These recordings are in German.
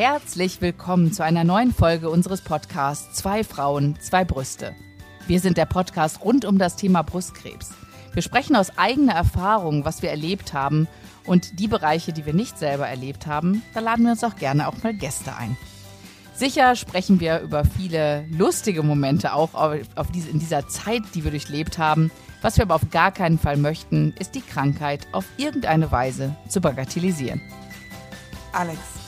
Herzlich willkommen zu einer neuen Folge unseres Podcasts Zwei Frauen, zwei Brüste. Wir sind der Podcast rund um das Thema Brustkrebs. Wir sprechen aus eigener Erfahrung, was wir erlebt haben und die Bereiche, die wir nicht selber erlebt haben, da laden wir uns auch gerne auch mal Gäste ein. Sicher sprechen wir über viele lustige Momente auch auf, diese, in dieser Zeit, die wir durchlebt haben. Was wir aber auf gar keinen Fall möchten, ist die Krankheit auf irgendeine Weise zu bagatellisieren. Alex,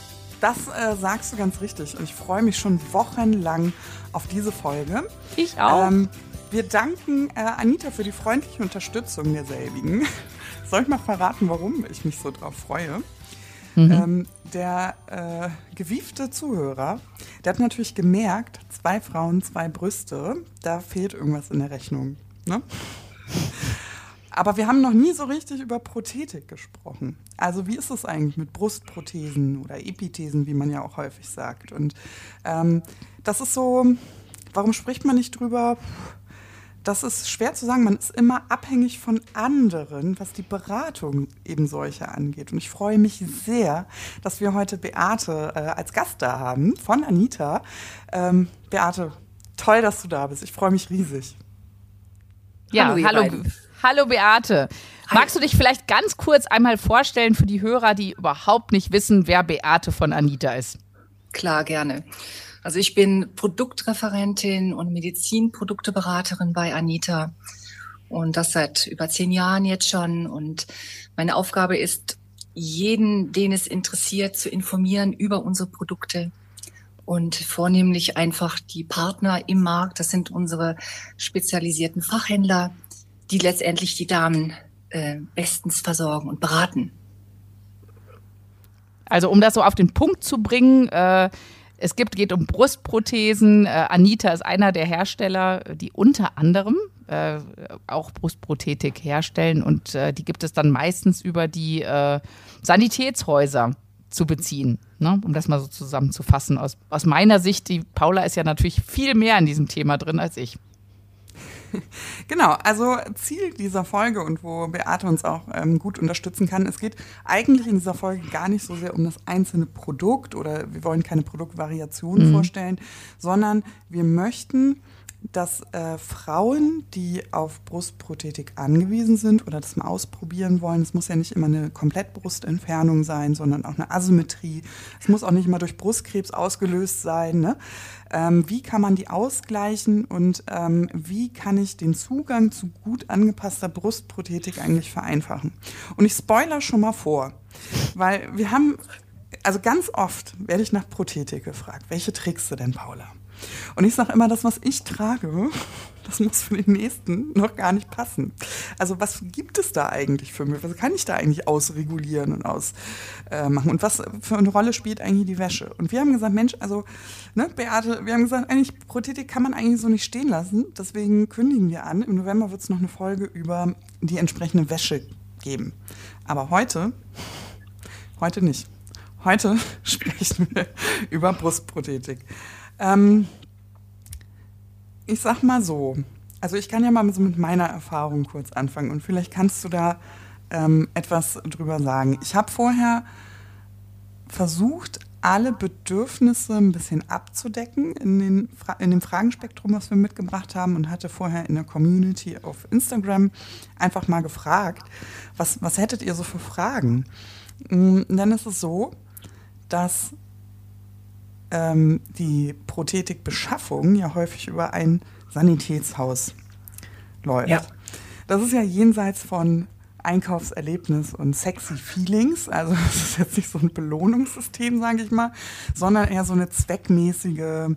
das äh, sagst du ganz richtig und ich freue mich schon wochenlang auf diese Folge. Ich auch. Ähm, wir danken äh, Anita für die freundliche Unterstützung derselbigen. Soll ich mal verraten, warum ich mich so drauf freue? Mhm. Ähm, der äh, gewiefte Zuhörer, der hat natürlich gemerkt, zwei Frauen, zwei Brüste, da fehlt irgendwas in der Rechnung. Ne? Aber wir haben noch nie so richtig über Prothetik gesprochen. Also wie ist es eigentlich mit Brustprothesen oder Epithesen, wie man ja auch häufig sagt? Und ähm, das ist so, warum spricht man nicht drüber? Das ist schwer zu sagen. Man ist immer abhängig von anderen, was die Beratung eben solche angeht. Und ich freue mich sehr, dass wir heute Beate äh, als Gast da haben von Anita. Ähm, Beate, toll, dass du da bist. Ich freue mich riesig. Ja, hallo. hallo. Hallo Beate. Magst du dich vielleicht ganz kurz einmal vorstellen für die Hörer, die überhaupt nicht wissen, wer Beate von Anita ist? Klar, gerne. Also ich bin Produktreferentin und Medizinprodukteberaterin bei Anita und das seit über zehn Jahren jetzt schon. Und meine Aufgabe ist, jeden, den es interessiert, zu informieren über unsere Produkte und vornehmlich einfach die Partner im Markt. Das sind unsere spezialisierten Fachhändler, die letztendlich die Damen äh, bestens versorgen und beraten. Also um das so auf den Punkt zu bringen, äh, es gibt, geht um Brustprothesen. Äh, Anita ist einer der Hersteller, die unter anderem äh, auch Brustprothetik herstellen und äh, die gibt es dann meistens über die äh, Sanitätshäuser zu beziehen, ne? um das mal so zusammenzufassen. Aus, aus meiner Sicht, die Paula ist ja natürlich viel mehr in diesem Thema drin als ich. Genau, also Ziel dieser Folge und wo Beate uns auch ähm, gut unterstützen kann, es geht eigentlich in dieser Folge gar nicht so sehr um das einzelne Produkt oder wir wollen keine Produktvariationen mhm. vorstellen, sondern wir möchten dass äh, Frauen, die auf Brustprothetik angewiesen sind oder das mal ausprobieren wollen, es muss ja nicht immer eine Komplettbrustentfernung sein, sondern auch eine Asymmetrie. Es muss auch nicht immer durch Brustkrebs ausgelöst sein. Ne? Ähm, wie kann man die ausgleichen und ähm, wie kann ich den Zugang zu gut angepasster Brustprothetik eigentlich vereinfachen? Und ich spoiler schon mal vor, weil wir haben, also ganz oft werde ich nach Prothetik gefragt. Welche trägst du denn, Paula? Und ich sage immer, das, was ich trage, das muss für den nächsten noch gar nicht passen. Also was gibt es da eigentlich für mich? Was kann ich da eigentlich ausregulieren und ausmachen? Äh, und was für eine Rolle spielt eigentlich die Wäsche? Und wir haben gesagt, Mensch, also, ne, Beate, wir haben gesagt, eigentlich Prothetik kann man eigentlich so nicht stehen lassen. Deswegen kündigen wir an. Im November wird es noch eine Folge über die entsprechende Wäsche geben. Aber heute, heute nicht. Heute sprechen wir über Brustprothetik. Ähm, ich sag mal so, also ich kann ja mal so mit meiner Erfahrung kurz anfangen und vielleicht kannst du da ähm, etwas drüber sagen. Ich habe vorher versucht, alle Bedürfnisse ein bisschen abzudecken in, den, in dem Fragenspektrum, was wir mitgebracht haben und hatte vorher in der Community auf Instagram einfach mal gefragt, was, was hättet ihr so für Fragen? Und mm, dann ist es so, dass ähm, die Prothetikbeschaffung ja häufig über ein Sanitätshaus läuft. Ja. Das ist ja jenseits von Einkaufserlebnis und sexy Feelings. Also das ist jetzt nicht so ein Belohnungssystem, sage ich mal, sondern eher so eine zweckmäßige,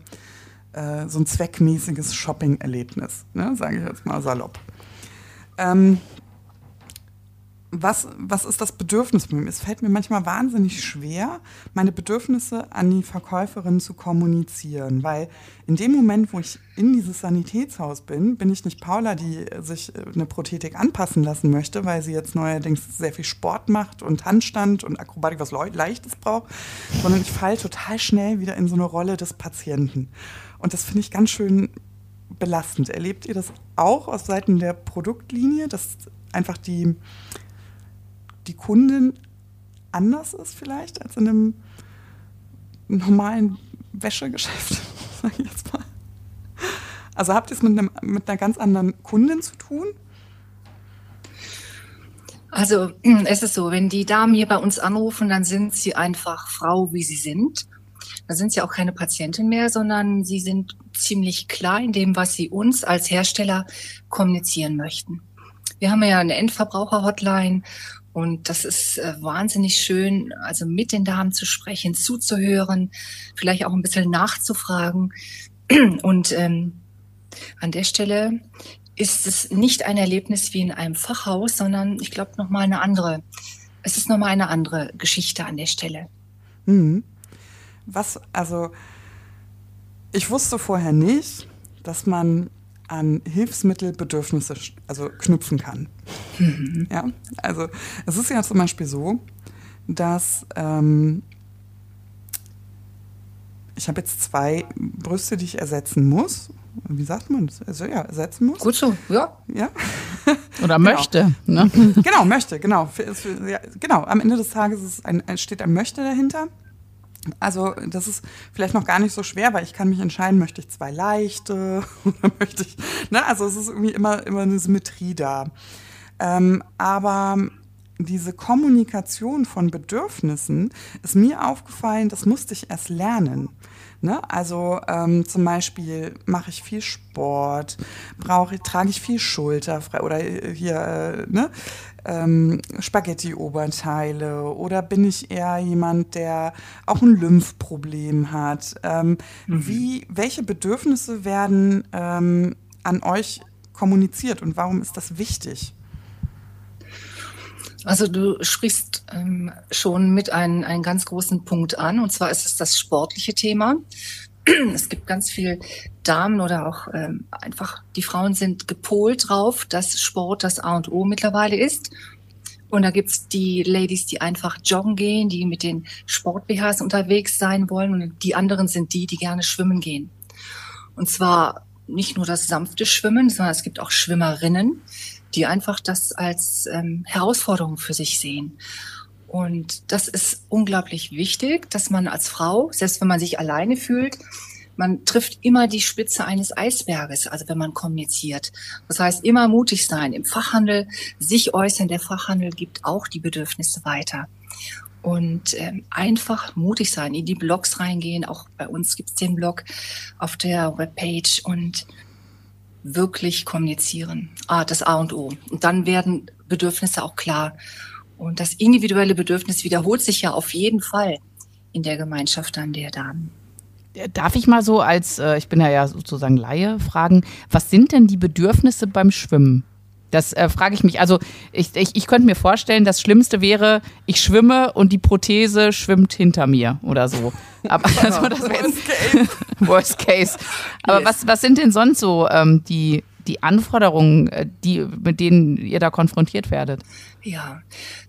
äh, so ein zweckmäßiges Shopping-Erlebnis, ne? sage ich jetzt mal salopp. Ähm, was, was ist das Bedürfnis? Es fällt mir manchmal wahnsinnig schwer, meine Bedürfnisse an die Verkäuferin zu kommunizieren, weil in dem Moment, wo ich in dieses Sanitätshaus bin, bin ich nicht Paula, die sich eine Prothetik anpassen lassen möchte, weil sie jetzt neuerdings sehr viel Sport macht und Handstand und Akrobatik, was Leichtes braucht, sondern ich falle total schnell wieder in so eine Rolle des Patienten. Und das finde ich ganz schön belastend. Erlebt ihr das auch aus Seiten der Produktlinie, dass einfach die die Kundin anders ist vielleicht als in einem normalen Wäschegeschäft, sag ich jetzt mal. Also habt ihr es mit, mit einer ganz anderen Kundin zu tun? Also es ist so, wenn die Damen hier bei uns anrufen, dann sind sie einfach Frau, wie sie sind. Da sind sie auch keine Patientin mehr, sondern sie sind ziemlich klar in dem, was sie uns als Hersteller kommunizieren möchten. Wir haben ja eine Endverbraucher-Hotline und das ist äh, wahnsinnig schön, also mit den Damen zu sprechen, zuzuhören, vielleicht auch ein bisschen nachzufragen. Und ähm, an der Stelle ist es nicht ein Erlebnis wie in einem Fachhaus, sondern ich glaube nochmal eine andere, es ist nochmal eine andere Geschichte an der Stelle. Mhm. Was, also, ich wusste vorher nicht, dass man an Hilfsmittelbedürfnisse also knüpfen kann. Mhm. Ja, also es ist ja zum Beispiel so, dass ähm, ich habe jetzt zwei Brüste, die ich ersetzen muss. Wie sagt man das? Also ja, ersetzen muss. Gut so, ja. Ja. Oder genau. möchte. Ne? Genau, möchte, genau. Für, für, ja, genau, am Ende des Tages ein, steht ein Möchte dahinter. Also das ist vielleicht noch gar nicht so schwer, weil ich kann mich entscheiden, möchte ich zwei leichte oder möchte ich, ne? Also es ist irgendwie immer, immer eine Symmetrie da. Ähm, aber diese Kommunikation von Bedürfnissen ist mir aufgefallen, das musste ich erst lernen. Ne? Also ähm, zum Beispiel mache ich viel Sport, brauche, trage ich viel Schulterfrei oder äh, hier äh, ne? ähm, Spaghetti-Oberteile oder bin ich eher jemand, der auch ein Lymphproblem hat? Ähm, mhm. Wie, welche Bedürfnisse werden ähm, an euch kommuniziert und warum ist das wichtig? Also du sprichst ähm, schon mit einem, einen ganz großen Punkt an, und zwar ist es das sportliche Thema. Es gibt ganz viel Damen oder auch ähm, einfach die Frauen sind gepolt drauf, dass Sport das A und O mittlerweile ist. Und da gibt's die Ladies, die einfach joggen gehen, die mit den Sport-BHs unterwegs sein wollen. Und die anderen sind die, die gerne schwimmen gehen. Und zwar nicht nur das sanfte Schwimmen, sondern es gibt auch Schwimmerinnen, die einfach das als ähm, Herausforderung für sich sehen. Und das ist unglaublich wichtig, dass man als Frau, selbst wenn man sich alleine fühlt, man trifft immer die Spitze eines Eisberges, also wenn man kommuniziert. Das heißt, immer mutig sein im Fachhandel, sich äußern. Der Fachhandel gibt auch die Bedürfnisse weiter. Und ähm, einfach mutig sein, in die Blogs reingehen. Auch bei uns gibt es den Blog auf der Webpage und wirklich kommunizieren. Ah, das A und O. Und dann werden Bedürfnisse auch klar. Und das individuelle Bedürfnis wiederholt sich ja auf jeden Fall in der Gemeinschaft dann der Damen. Darf ich mal so als, äh, ich bin ja, ja sozusagen Laie, fragen, was sind denn die Bedürfnisse beim Schwimmen? Das äh, frage ich mich. Also ich, ich, ich könnte mir vorstellen, das Schlimmste wäre, ich schwimme und die Prothese schwimmt hinter mir oder so. Aber also, das Worst Case. Worst Case. Aber yes. was, was sind denn sonst so ähm, die, die Anforderungen, äh, die, mit denen ihr da konfrontiert werdet? Ja,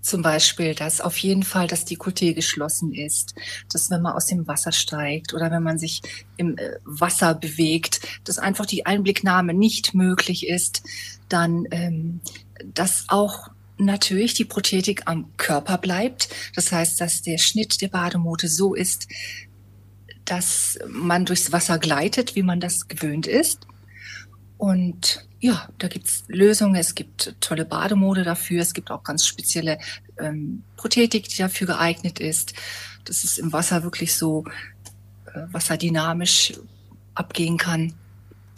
zum Beispiel, dass auf jeden Fall das Dekolleté geschlossen ist, dass wenn man aus dem Wasser steigt oder wenn man sich im äh, Wasser bewegt, dass einfach die Einblicknahme nicht möglich ist, dann ähm, dass auch natürlich die Prothetik am Körper bleibt. Das heißt, dass der Schnitt der Bademote so ist, dass man durchs Wasser gleitet, wie man das gewöhnt ist. Und ja, da gibt's Lösungen, es gibt tolle Bademode dafür, es gibt auch ganz spezielle ähm, Prothetik, die dafür geeignet ist. Das ist im Wasser wirklich so äh, wasserdynamisch abgehen kann.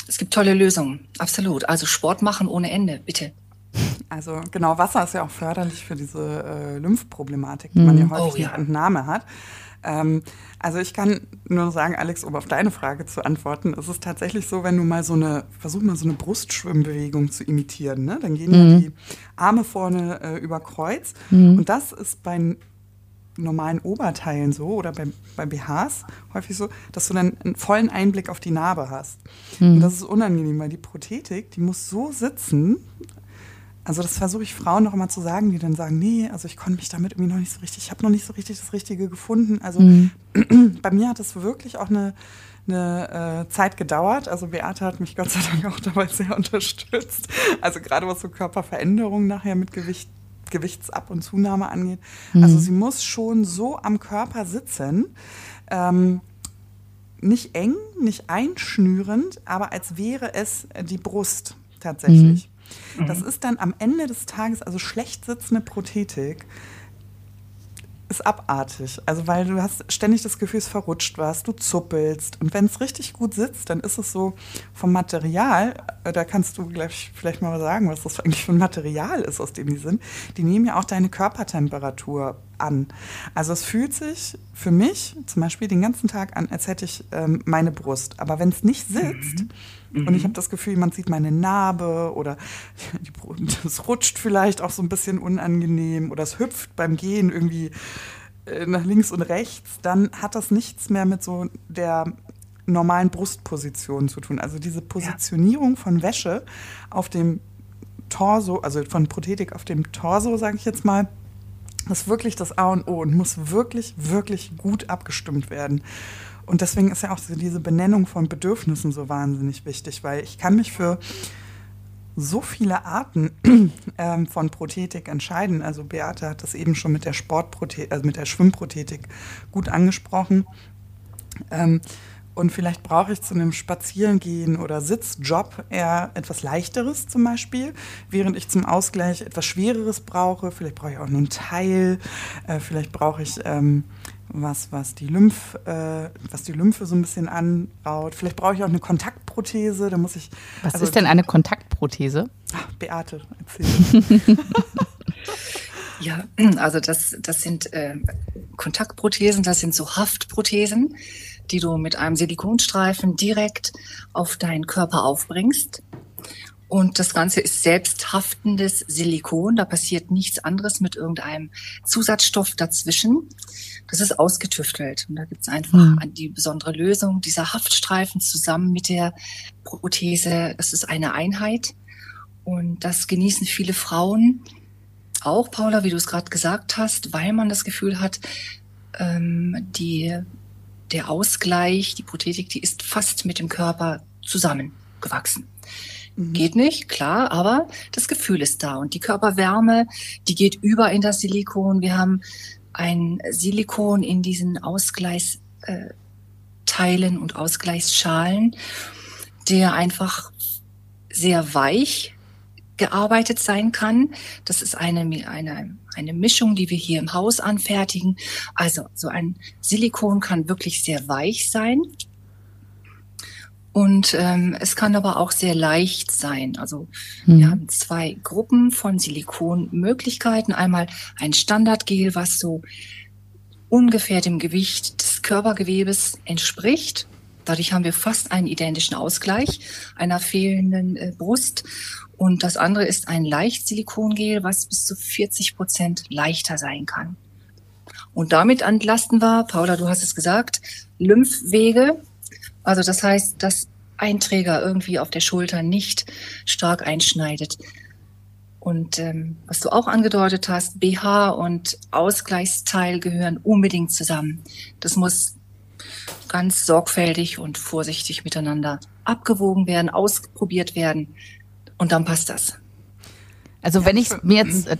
Es gibt tolle Lösungen, absolut. Also Sport machen ohne Ende, bitte. Also genau, Wasser ist ja auch förderlich für diese äh, Lymphproblematik, die man ja häufig oh, ja. Entnahme hat. Ähm, also ich kann nur sagen, Alex, um auf deine Frage zu antworten, es ist tatsächlich so, wenn du mal so eine, versuch mal so eine Brustschwimmbewegung zu imitieren, ne? dann gehen mhm. ja die Arme vorne äh, über Kreuz mhm. und das ist bei normalen Oberteilen so oder bei, bei BHs häufig so, dass du dann einen vollen Einblick auf die Narbe hast. Mhm. Und das ist unangenehm, weil die Prothetik, die muss so sitzen, also das versuche ich Frauen noch immer zu sagen, die dann sagen, nee, also ich konnte mich damit irgendwie noch nicht so richtig, ich habe noch nicht so richtig das Richtige gefunden. Also mhm. bei mir hat es wirklich auch eine, eine äh, Zeit gedauert. Also Beate hat mich Gott sei Dank auch dabei sehr unterstützt. Also gerade was so Körperveränderungen nachher mit Gewicht Gewichtsab- und Zunahme angeht. Mhm. Also sie muss schon so am Körper sitzen, ähm, nicht eng, nicht einschnürend, aber als wäre es die Brust tatsächlich. Mhm. Das ist dann am Ende des Tages, also schlecht sitzende Prothetik, ist abartig. Also weil du hast ständig das Gefühl, es verrutscht was, du zuppelst. Und wenn es richtig gut sitzt, dann ist es so vom Material, äh, da kannst du gleich vielleicht mal sagen, was das eigentlich für ein Material ist, aus dem die sind. Die nehmen ja auch deine Körpertemperatur an. Also es fühlt sich für mich zum Beispiel den ganzen Tag an, als hätte ich ähm, meine Brust. Aber wenn es nicht sitzt, mhm und ich mhm. habe das Gefühl, man sieht meine Narbe oder es rutscht vielleicht auch so ein bisschen unangenehm oder es hüpft beim Gehen irgendwie äh, nach links und rechts. Dann hat das nichts mehr mit so der normalen Brustposition zu tun. Also diese Positionierung von Wäsche auf dem Torso, also von Prothetik auf dem Torso, sage ich jetzt mal, ist wirklich das A und O und muss wirklich, wirklich gut abgestimmt werden. Und deswegen ist ja auch diese Benennung von Bedürfnissen so wahnsinnig wichtig, weil ich kann mich für so viele Arten ähm, von Prothetik entscheiden. Also Beate hat das eben schon mit der Sportprothetik, also mit der Schwimmprothetik gut angesprochen. Ähm, und vielleicht brauche ich zu einem Spazierengehen oder Sitzjob eher etwas Leichteres zum Beispiel, während ich zum Ausgleich etwas Schwereres brauche. Vielleicht brauche ich auch nur ein Teil. Äh, vielleicht brauche ich ähm, was, was, die Lymph, äh, was die Lymphe so ein bisschen anbaut. Vielleicht brauche ich auch eine Kontaktprothese. Da muss ich. Was also, ist denn eine Kontaktprothese? Ach, Beate, erzähl. ja, also das, das sind äh, Kontaktprothesen, das sind so Haftprothesen, die du mit einem Silikonstreifen direkt auf deinen Körper aufbringst. Und das Ganze ist selbsthaftendes Silikon. Da passiert nichts anderes mit irgendeinem Zusatzstoff dazwischen. Das ist ausgetüftelt. Und da gibt es einfach mhm. die besondere Lösung. Dieser Haftstreifen zusammen mit der Prothese, das ist eine Einheit. Und das genießen viele Frauen. Auch, Paula, wie du es gerade gesagt hast, weil man das Gefühl hat, ähm, die, der Ausgleich, die Prothetik, die ist fast mit dem Körper zusammengewachsen. Mhm. Geht nicht, klar, aber das Gefühl ist da und die Körperwärme, die geht über in das Silikon. Wir haben ein Silikon in diesen Ausgleichsteilen und Ausgleichsschalen, der einfach sehr weich gearbeitet sein kann. Das ist eine, eine, eine Mischung, die wir hier im Haus anfertigen. Also so ein Silikon kann wirklich sehr weich sein. Und ähm, es kann aber auch sehr leicht sein. Also mhm. wir haben zwei Gruppen von Silikonmöglichkeiten. Einmal ein Standardgel, was so ungefähr dem Gewicht des Körpergewebes entspricht. Dadurch haben wir fast einen identischen Ausgleich einer fehlenden äh, Brust. Und das andere ist ein Leicht-Silikongel, was bis zu 40 Prozent leichter sein kann. Und damit entlasten wir, Paula, du hast es gesagt, Lymphwege also das heißt, dass ein Träger irgendwie auf der Schulter nicht stark einschneidet. Und ähm, was du auch angedeutet hast, BH und Ausgleichsteil gehören unbedingt zusammen. Das muss ganz sorgfältig und vorsichtig miteinander abgewogen werden, ausprobiert werden und dann passt das. Also wenn ich mir jetzt, äh,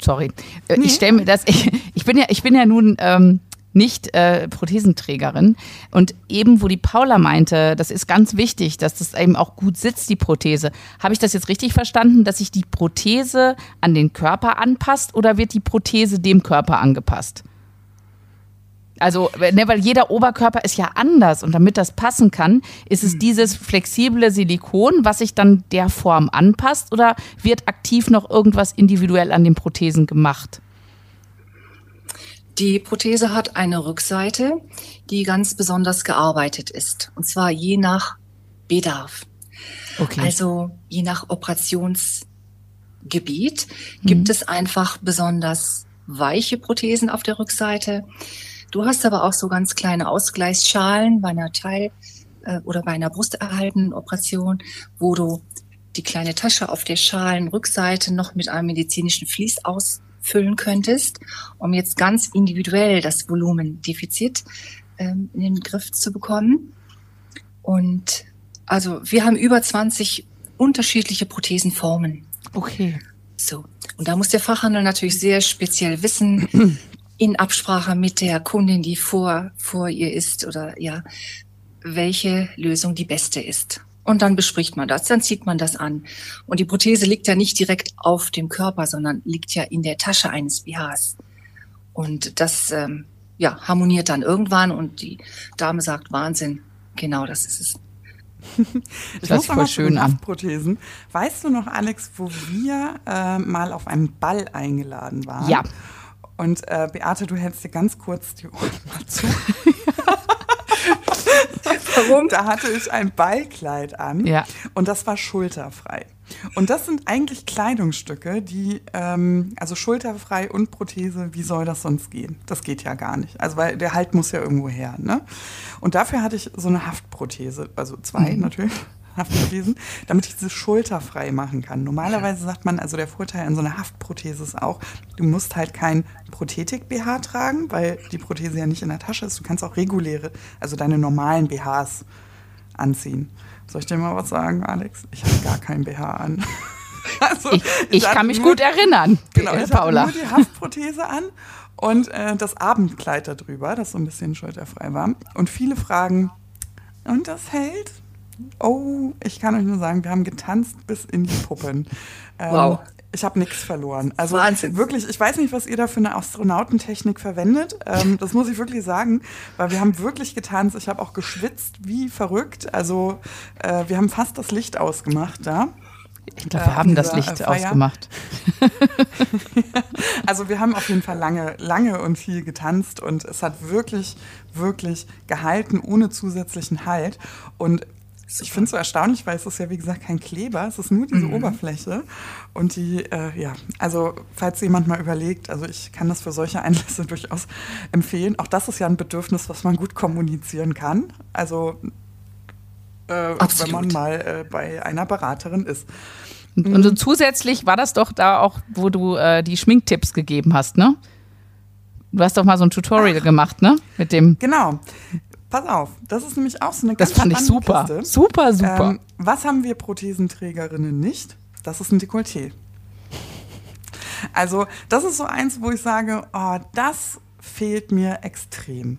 sorry, äh, nee. ich stelle mir das, ich, ich bin ja, ich bin ja nun ähm, nicht äh, Prothesenträgerin. Und eben, wo die Paula meinte, das ist ganz wichtig, dass das eben auch gut sitzt, die Prothese. Habe ich das jetzt richtig verstanden, dass sich die Prothese an den Körper anpasst oder wird die Prothese dem Körper angepasst? Also, ne, weil jeder Oberkörper ist ja anders und damit das passen kann, ist es hm. dieses flexible Silikon, was sich dann der Form anpasst oder wird aktiv noch irgendwas individuell an den Prothesen gemacht? Die Prothese hat eine Rückseite, die ganz besonders gearbeitet ist. Und zwar je nach Bedarf. Okay. Also je nach Operationsgebiet mhm. gibt es einfach besonders weiche Prothesen auf der Rückseite. Du hast aber auch so ganz kleine Ausgleichsschalen bei einer Teil- äh, oder bei einer brusterhaltenen Operation, wo du die kleine Tasche auf der Schalenrückseite noch mit einem medizinischen Vlies aus füllen könntest, um jetzt ganz individuell das Volumendefizit ähm, in den Griff zu bekommen. Und also wir haben über 20 unterschiedliche Prothesenformen. Okay. So. Und da muss der Fachhandel natürlich sehr speziell wissen, in Absprache mit der Kundin, die vor, vor ihr ist oder ja, welche Lösung die beste ist. Und dann bespricht man das, dann zieht man das an. Und die Prothese liegt ja nicht direkt auf dem Körper, sondern liegt ja in der Tasche eines BHs. Und das ähm, ja, harmoniert dann irgendwann und die Dame sagt Wahnsinn. Genau, das ist es. ich das muss voll schön an. Prothesen. Weißt du noch, Alex, wo wir äh, mal auf einen Ball eingeladen waren? Ja. Und äh, Beate, du hältst dir ganz kurz die Ohren mal zu. Warum? Da hatte ich ein Ballkleid an ja. und das war schulterfrei. Und das sind eigentlich Kleidungsstücke, die, ähm, also schulterfrei und Prothese, wie soll das sonst gehen? Das geht ja gar nicht. Also, weil der Halt muss ja irgendwo her. Ne? Und dafür hatte ich so eine Haftprothese, also zwei mhm. natürlich. Haftprothesen, damit ich diese Schulter frei machen kann. Normalerweise sagt man, also der Vorteil an so einer Haftprothese ist auch, du musst halt kein Prothetik-BH tragen, weil die Prothese ja nicht in der Tasche ist. Du kannst auch reguläre, also deine normalen BHs anziehen. Soll ich dir mal was sagen, Alex? Ich habe gar kein BH an. Also, ich, ich kann mich nur, gut erinnern, genau, ich Paula. nur die Haftprothese an und äh, das Abendkleid darüber, das so ein bisschen schulterfrei war. Und viele fragen, und das hält? Oh, ich kann euch nur sagen, wir haben getanzt bis in die Puppen. Ähm, wow. Ich habe nichts verloren. Also Wahnsinn. wirklich, ich weiß nicht, was ihr da für eine Astronautentechnik verwendet. Ähm, das muss ich wirklich sagen, weil wir haben wirklich getanzt. Ich habe auch geschwitzt wie verrückt. Also äh, wir haben fast das Licht ausgemacht da. Ich glaube, wir äh, haben das Licht Feier. ausgemacht. also wir haben auf jeden Fall lange, lange und viel getanzt und es hat wirklich, wirklich gehalten ohne zusätzlichen Halt. Und ich finde es so erstaunlich, weil es ist ja wie gesagt kein Kleber, es ist nur diese mhm. Oberfläche. Und die, äh, ja, also falls jemand mal überlegt, also ich kann das für solche Einlässe durchaus empfehlen. Auch das ist ja ein Bedürfnis, was man gut kommunizieren kann. Also äh, wenn man mal äh, bei einer Beraterin ist. Und so zusätzlich war das doch da auch, wo du äh, die Schminktipps gegeben hast, ne? Du hast doch mal so ein Tutorial Ach, gemacht, ne? Mit dem. Genau. Pass auf, das ist nämlich auch so eine ganz Das fand ich super. Kiste. Super, super. Ähm, was haben wir Prothesenträgerinnen nicht? Das ist ein Dekolleté. Also, das ist so eins, wo ich sage, oh, das fehlt mir extrem.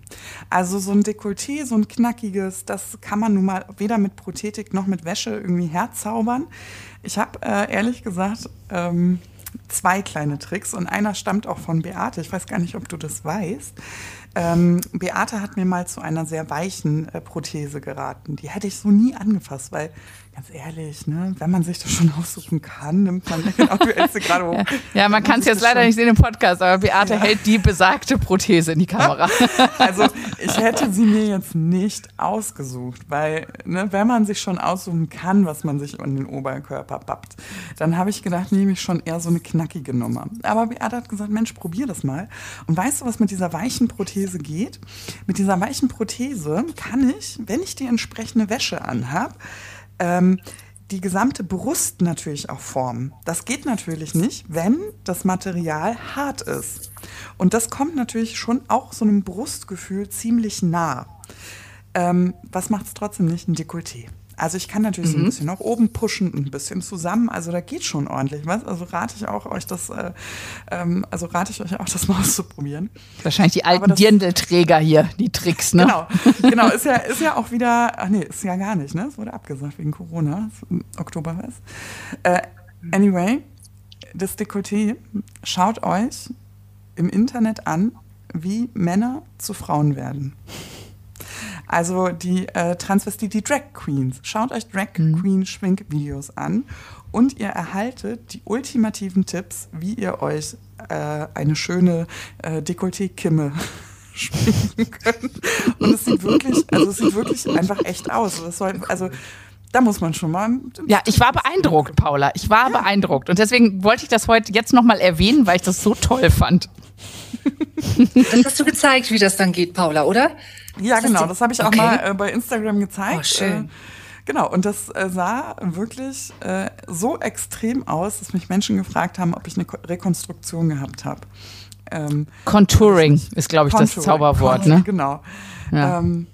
Also so ein Dekolleté, so ein knackiges, das kann man nun mal weder mit Prothetik noch mit Wäsche irgendwie herzaubern. Ich habe äh, ehrlich gesagt ähm, zwei kleine Tricks und einer stammt auch von Beate. Ich weiß gar nicht, ob du das weißt. Ähm, Beate hat mir mal zu einer sehr weichen äh, Prothese geraten. Die hätte ich so nie angefasst, weil ganz ehrlich, ne, wenn man sich das schon aussuchen kann, nimmt man hältst gerade hoch. Ja, man kann es jetzt leider nicht sehen im Podcast, aber Beate ja. hält die besagte Prothese in die Kamera. Also ich hätte sie mir jetzt nicht ausgesucht, weil ne, wenn man sich schon aussuchen kann, was man sich an den Oberkörper pappt, dann habe ich gedacht, nehme ich schon eher so eine knackige Nummer. Aber Beate hat gesagt, Mensch, probier das mal. Und weißt du, was mit dieser weichen Prothese geht? Mit dieser weichen Prothese kann ich, wenn ich die entsprechende Wäsche anhabe, ähm, die gesamte Brust natürlich auch formen. Das geht natürlich nicht, wenn das Material hart ist. Und das kommt natürlich schon auch so einem Brustgefühl ziemlich nah. Ähm, was macht es trotzdem nicht? Ein Dekolleté. Also ich kann natürlich mhm. so ein mhm. bisschen nach oben pushen, ein bisschen zusammen. Also da geht schon ordentlich was. Also rate ich auch euch das, äh, ähm, also rate ich euch auch, das mal auszuprobieren. Wahrscheinlich die alten Dirndlträger hier, die Tricks, ne? Genau, genau. Ist ja, ist ja auch wieder, ach nee, ist ja gar nicht, ne? Es wurde abgesagt wegen Corona, Oktober was. Äh, anyway, das Dekolleté, schaut euch im Internet an, wie Männer zu Frauen werden. Also die äh, Transvestit, die Drag Queens. Schaut euch Drag mhm. Queen Schminkvideos an und ihr erhaltet die ultimativen Tipps, wie ihr euch äh, eine schöne äh, Dekolleté-Kimme schminken könnt. Und es sieht wirklich, also es sieht wirklich einfach echt aus. Soll, also da muss man schon mal. Ja, ich war beeindruckt, Paula. Ich war ja. beeindruckt. Und deswegen wollte ich das heute jetzt nochmal erwähnen, weil ich das so toll fand. Das hast du gezeigt, wie das dann geht, Paula, oder? Ja, das genau. Das habe ich auch okay. mal äh, bei Instagram gezeigt. Oh, schön. Äh, genau, und das äh, sah wirklich äh, so extrem aus, dass mich Menschen gefragt haben, ob ich eine Ko Rekonstruktion gehabt habe. Ähm, Contouring ist, glaube ich, Contouring, das Zauberwort, ne? Genau. Ja. Ähm,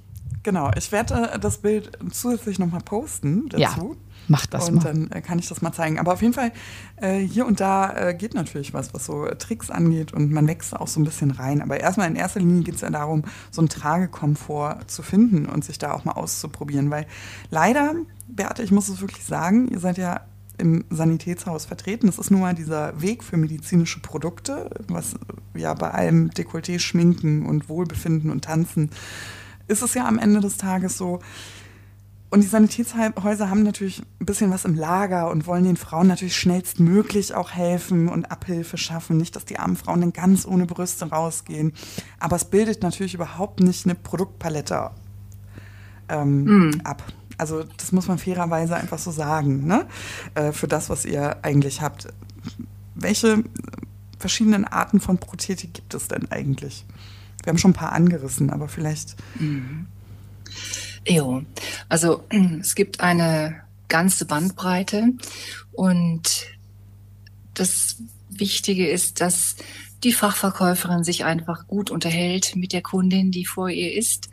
genau, ich werde äh, das Bild zusätzlich nochmal posten dazu. Ja. Mach das und mal. dann äh, kann ich das mal zeigen. Aber auf jeden Fall, äh, hier und da äh, geht natürlich was, was so äh, Tricks angeht und man wächst auch so ein bisschen rein. Aber erstmal in erster Linie geht es ja darum, so einen Tragekomfort zu finden und sich da auch mal auszuprobieren. Weil leider, Beate, ich muss es wirklich sagen, ihr seid ja im Sanitätshaus vertreten. Das ist nun mal dieser Weg für medizinische Produkte, was ja bei allem Dekolleté, Schminken und Wohlbefinden und Tanzen ist es ja am Ende des Tages so. Und die Sanitätshäuser haben natürlich ein bisschen was im Lager und wollen den Frauen natürlich schnellstmöglich auch helfen und Abhilfe schaffen. Nicht, dass die armen Frauen dann ganz ohne Brüste rausgehen. Aber es bildet natürlich überhaupt nicht eine Produktpalette ähm, mm. ab. Also das muss man fairerweise einfach so sagen, ne? Äh, für das, was ihr eigentlich habt. Welche verschiedenen Arten von Prothetik gibt es denn eigentlich? Wir haben schon ein paar angerissen, aber vielleicht. Mhm. Jo, also es gibt eine ganze Bandbreite und das Wichtige ist, dass die Fachverkäuferin sich einfach gut unterhält mit der Kundin, die vor ihr ist.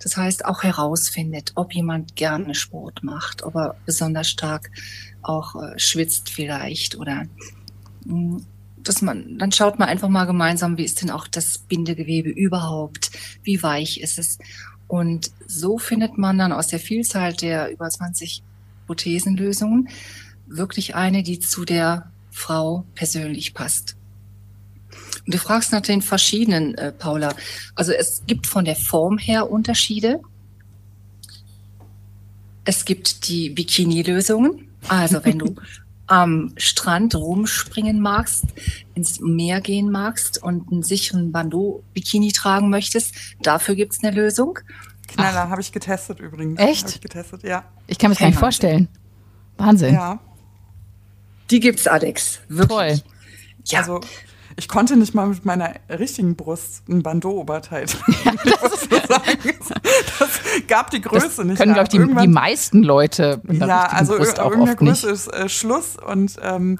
Das heißt, auch herausfindet, ob jemand gerne Sport macht, ob er besonders stark auch äh, schwitzt vielleicht oder mh, mm, dass man, dann schaut man einfach mal gemeinsam, wie ist denn auch das Bindegewebe überhaupt, wie weich ist es. Und so findet man dann aus der Vielzahl der über 20 Prothesenlösungen wirklich eine, die zu der Frau persönlich passt. Und du fragst nach den verschiedenen, äh, Paula. Also es gibt von der Form her Unterschiede. Es gibt die Bikini-Lösungen. Also wenn du am Strand rumspringen magst, ins Meer gehen magst und einen sicheren Bandeau-Bikini tragen möchtest, dafür gibt's eine Lösung. Knaller, habe ich getestet übrigens. Echt? Ich getestet, ja. Ich kann mir das gar nicht vorstellen. Wahnsinn. Ja. Die gibt's, Alex. Wirklich. Toll. Ja. Also ich konnte nicht mal mit meiner richtigen Brust ein Bandeau-Oberteil tragen. das, das, gab die Größe das nicht. Können, glaube ich, die, die, meisten Leute mit einer ja, also Brust auch irgendeine Größe ist äh, Schluss. Und ähm,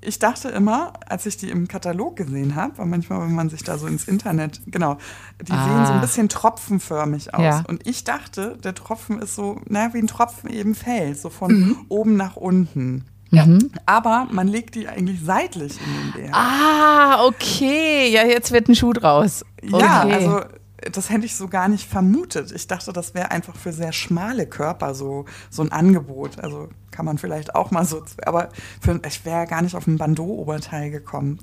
ich dachte immer, als ich die im Katalog gesehen habe, weil manchmal, wenn man sich da so ins Internet, genau, die ah. sehen so ein bisschen tropfenförmig aus. Ja. Und ich dachte, der Tropfen ist so, naja, wie ein Tropfen eben fällt, so von mhm. oben nach unten. Ja. Mhm. Aber man legt die eigentlich seitlich in den Bär. Ah, okay. Ja, jetzt wird ein Schuh draus. Okay. Ja, also das hätte ich so gar nicht vermutet. Ich dachte, das wäre einfach für sehr schmale Körper so, so ein Angebot. Also kann man vielleicht auch mal so, aber für, ich wäre gar nicht auf ein Bandeau-Oberteil gekommen.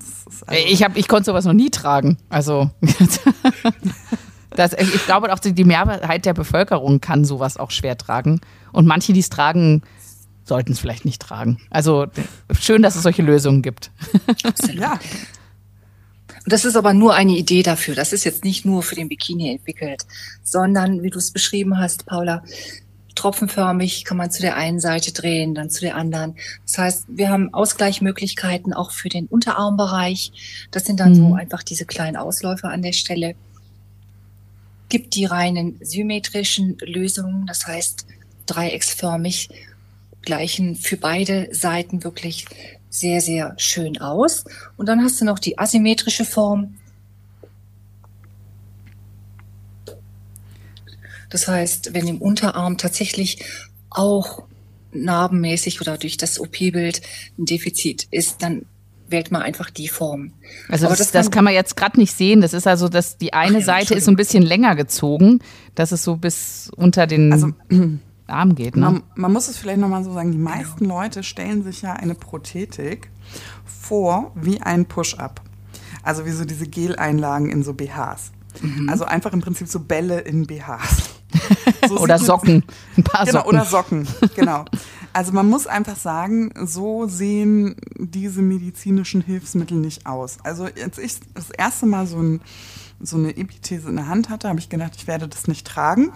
Also ich, hab, ich konnte sowas noch nie tragen. Also das, ich glaube auch, die Mehrheit der Bevölkerung kann sowas auch schwer tragen. Und manche, die es tragen, sollten es vielleicht nicht tragen. Also schön, dass es solche Lösungen gibt. Absolut. Ja. Das ist aber nur eine Idee dafür. Das ist jetzt nicht nur für den Bikini entwickelt, sondern, wie du es beschrieben hast, Paula, tropfenförmig kann man zu der einen Seite drehen, dann zu der anderen. Das heißt, wir haben Ausgleichmöglichkeiten auch für den Unterarmbereich. Das sind dann mhm. so einfach diese kleinen Ausläufer an der Stelle. Gibt die reinen symmetrischen Lösungen, das heißt dreiecksförmig gleichen für beide Seiten wirklich sehr, sehr schön aus. Und dann hast du noch die asymmetrische Form. Das heißt, wenn im Unterarm tatsächlich auch narbenmäßig oder durch das OP-Bild ein Defizit ist, dann wählt man einfach die Form. Also das, das, das, kann man jetzt gerade nicht sehen. Das ist also, dass die eine ja, Seite ist so ein bisschen länger gezogen. Das ist so bis unter den. Also Arm geht. Ne? Man, man muss es vielleicht nochmal so sagen, die meisten Leute stellen sich ja eine Prothetik vor wie ein Push-Up. Also wie so diese Geleinlagen in so BHs. Mhm. Also einfach im Prinzip so Bälle in BHs. So oder Socken. Ein paar genau, Socken. Oder Socken, genau. Also man muss einfach sagen, so sehen diese medizinischen Hilfsmittel nicht aus. Also als ich das erste Mal so, ein, so eine Epithese in der Hand hatte, habe ich gedacht, ich werde das nicht tragen.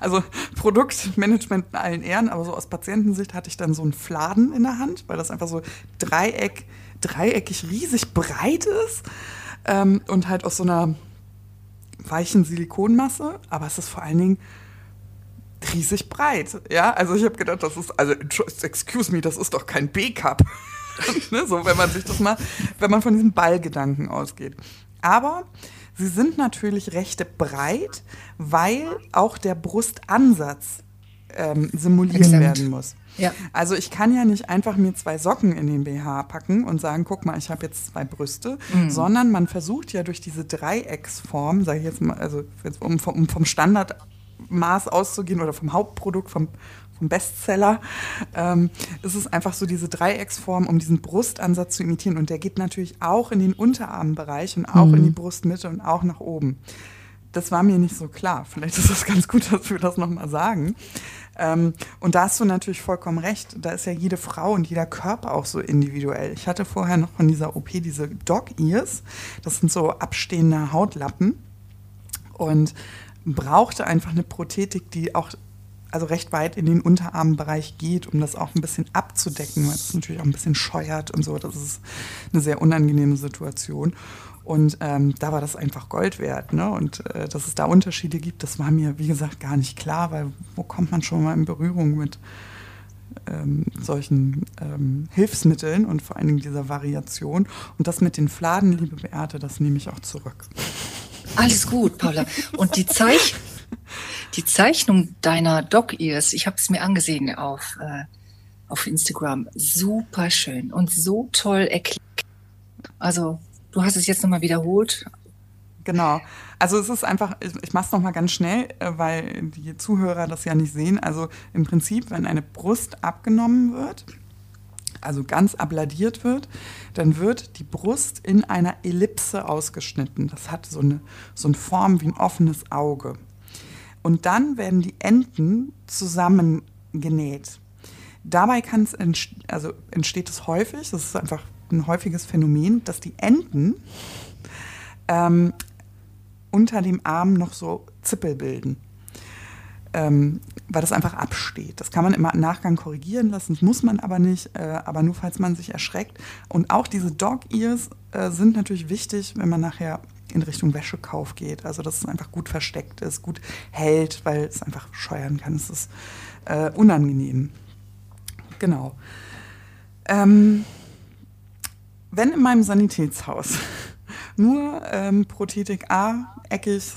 Also Produktmanagement in allen Ehren, aber so aus Patientensicht hatte ich dann so einen Fladen in der Hand, weil das einfach so Dreieck, dreieckig riesig breit ist ähm, und halt aus so einer weichen Silikonmasse, aber es ist vor allen Dingen riesig breit. Ja, also ich habe gedacht, das ist, also excuse me, das ist doch kein B-Cup. ne, so, wenn man sich das mal, wenn man von diesem Ballgedanken ausgeht. Aber Sie sind natürlich recht breit, weil auch der Brustansatz ähm, simuliert Exakt. werden muss. Ja. Also ich kann ja nicht einfach mir zwei Socken in den BH packen und sagen, guck mal, ich habe jetzt zwei Brüste, Mhm. sondern man versucht ja durch diese Dreiecksform, sage ich jetzt mal, also um, vom- um vom Standardmaß auszugehen oder vom Hauptprodukt, vom, vom Bestseller, ähm, ist es einfach so diese Dreiecksform, um diesen Brustansatz zu imitieren. Und der geht natürlich auch in den Unterarmbereich und auch in die Brustmitte und auch nach oben. Das war mir nicht so klar. Vielleicht ist es ganz gut, dass wir das nochmal sagen. Ähm, und da hast du natürlich vollkommen recht. Da ist ja jede Frau und jeder Körper auch so individuell. Ich hatte vorher noch von dieser OP diese Dog-Ears. Das sind so abstehende Hautlappen. Und brauchte einfach eine Prothetik, die auch also recht weit in den Unterarmbereich geht, um das auch ein bisschen abzudecken, weil es natürlich auch ein bisschen scheuert und so. Das ist eine sehr unangenehme Situation. Und ähm, da war das einfach Gold wert. Ne? Und äh, dass es da Unterschiede gibt, das war mir, wie gesagt, gar nicht klar, weil wo kommt man schon mal in Berührung mit ähm, solchen ähm, Hilfsmitteln und vor allen Dingen dieser Variation. Und das mit den Fladen, liebe Beate, das nehme ich auch zurück. Alles gut, Paula. Und die, Zeich die Zeichnung deiner Dog-Ears, ich habe es mir angesehen auf, äh, auf Instagram, super schön und so toll erklärt. Also, du hast es jetzt nochmal wiederholt. Genau. Also es ist einfach, ich, mache es nochmal ganz schnell, äh, weil die Zuhörer das ja nicht sehen. Also im Prinzip, wenn eine Brust abgenommen wird, also ganz abladiert wird, dann wird die Brust in einer Ellipse ausgeschnitten. Das hat so eine, so eine Form wie ein offenes Auge. Und dann werden die Enden zusammengenäht. Dabei entst also entsteht es häufig, das ist einfach ein häufiges Phänomen, dass die Enden ähm, unter dem Arm noch so Zippel bilden. Ähm, weil das einfach absteht. Das kann man immer im Nachgang korrigieren lassen, das muss man aber nicht, äh, aber nur falls man sich erschreckt. Und auch diese Dog-Ears äh, sind natürlich wichtig, wenn man nachher in Richtung Wäschekauf geht. Also dass es einfach gut versteckt ist, gut hält, weil es einfach scheuern kann. Es ist äh, unangenehm. Genau. Ähm, wenn in meinem Sanitätshaus nur ähm, Prothetik A, eckig,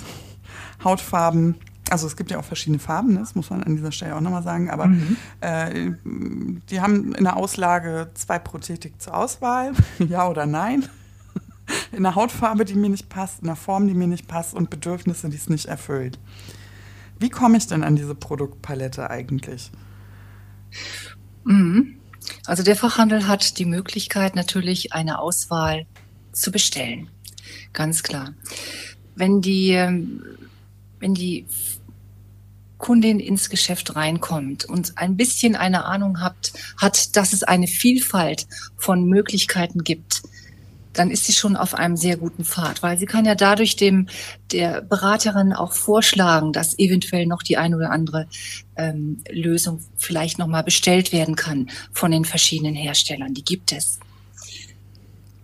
Hautfarben, also es gibt ja auch verschiedene Farben, ne? das muss man an dieser Stelle auch nochmal sagen, aber äh, die haben in der Auslage zwei Prothetik zur Auswahl, ja oder nein. In der Hautfarbe, die mir nicht passt, in der Form, die mir nicht passt und Bedürfnisse, die es nicht erfüllt. Wie komme ich denn an diese Produktpalette eigentlich? Mhm. Also der Fachhandel hat die Möglichkeit natürlich eine Auswahl zu bestellen. Ganz klar. Wenn die, ähm, wenn die Kundin ins Geschäft reinkommt und ein bisschen eine Ahnung hat, hat, dass es eine Vielfalt von Möglichkeiten gibt, dann ist sie schon auf einem sehr guten Pfad, weil sie kann ja dadurch dem der Beraterin auch vorschlagen, dass eventuell noch die eine oder andere ähm, Lösung vielleicht noch mal bestellt werden kann von den verschiedenen Herstellern. Die gibt es.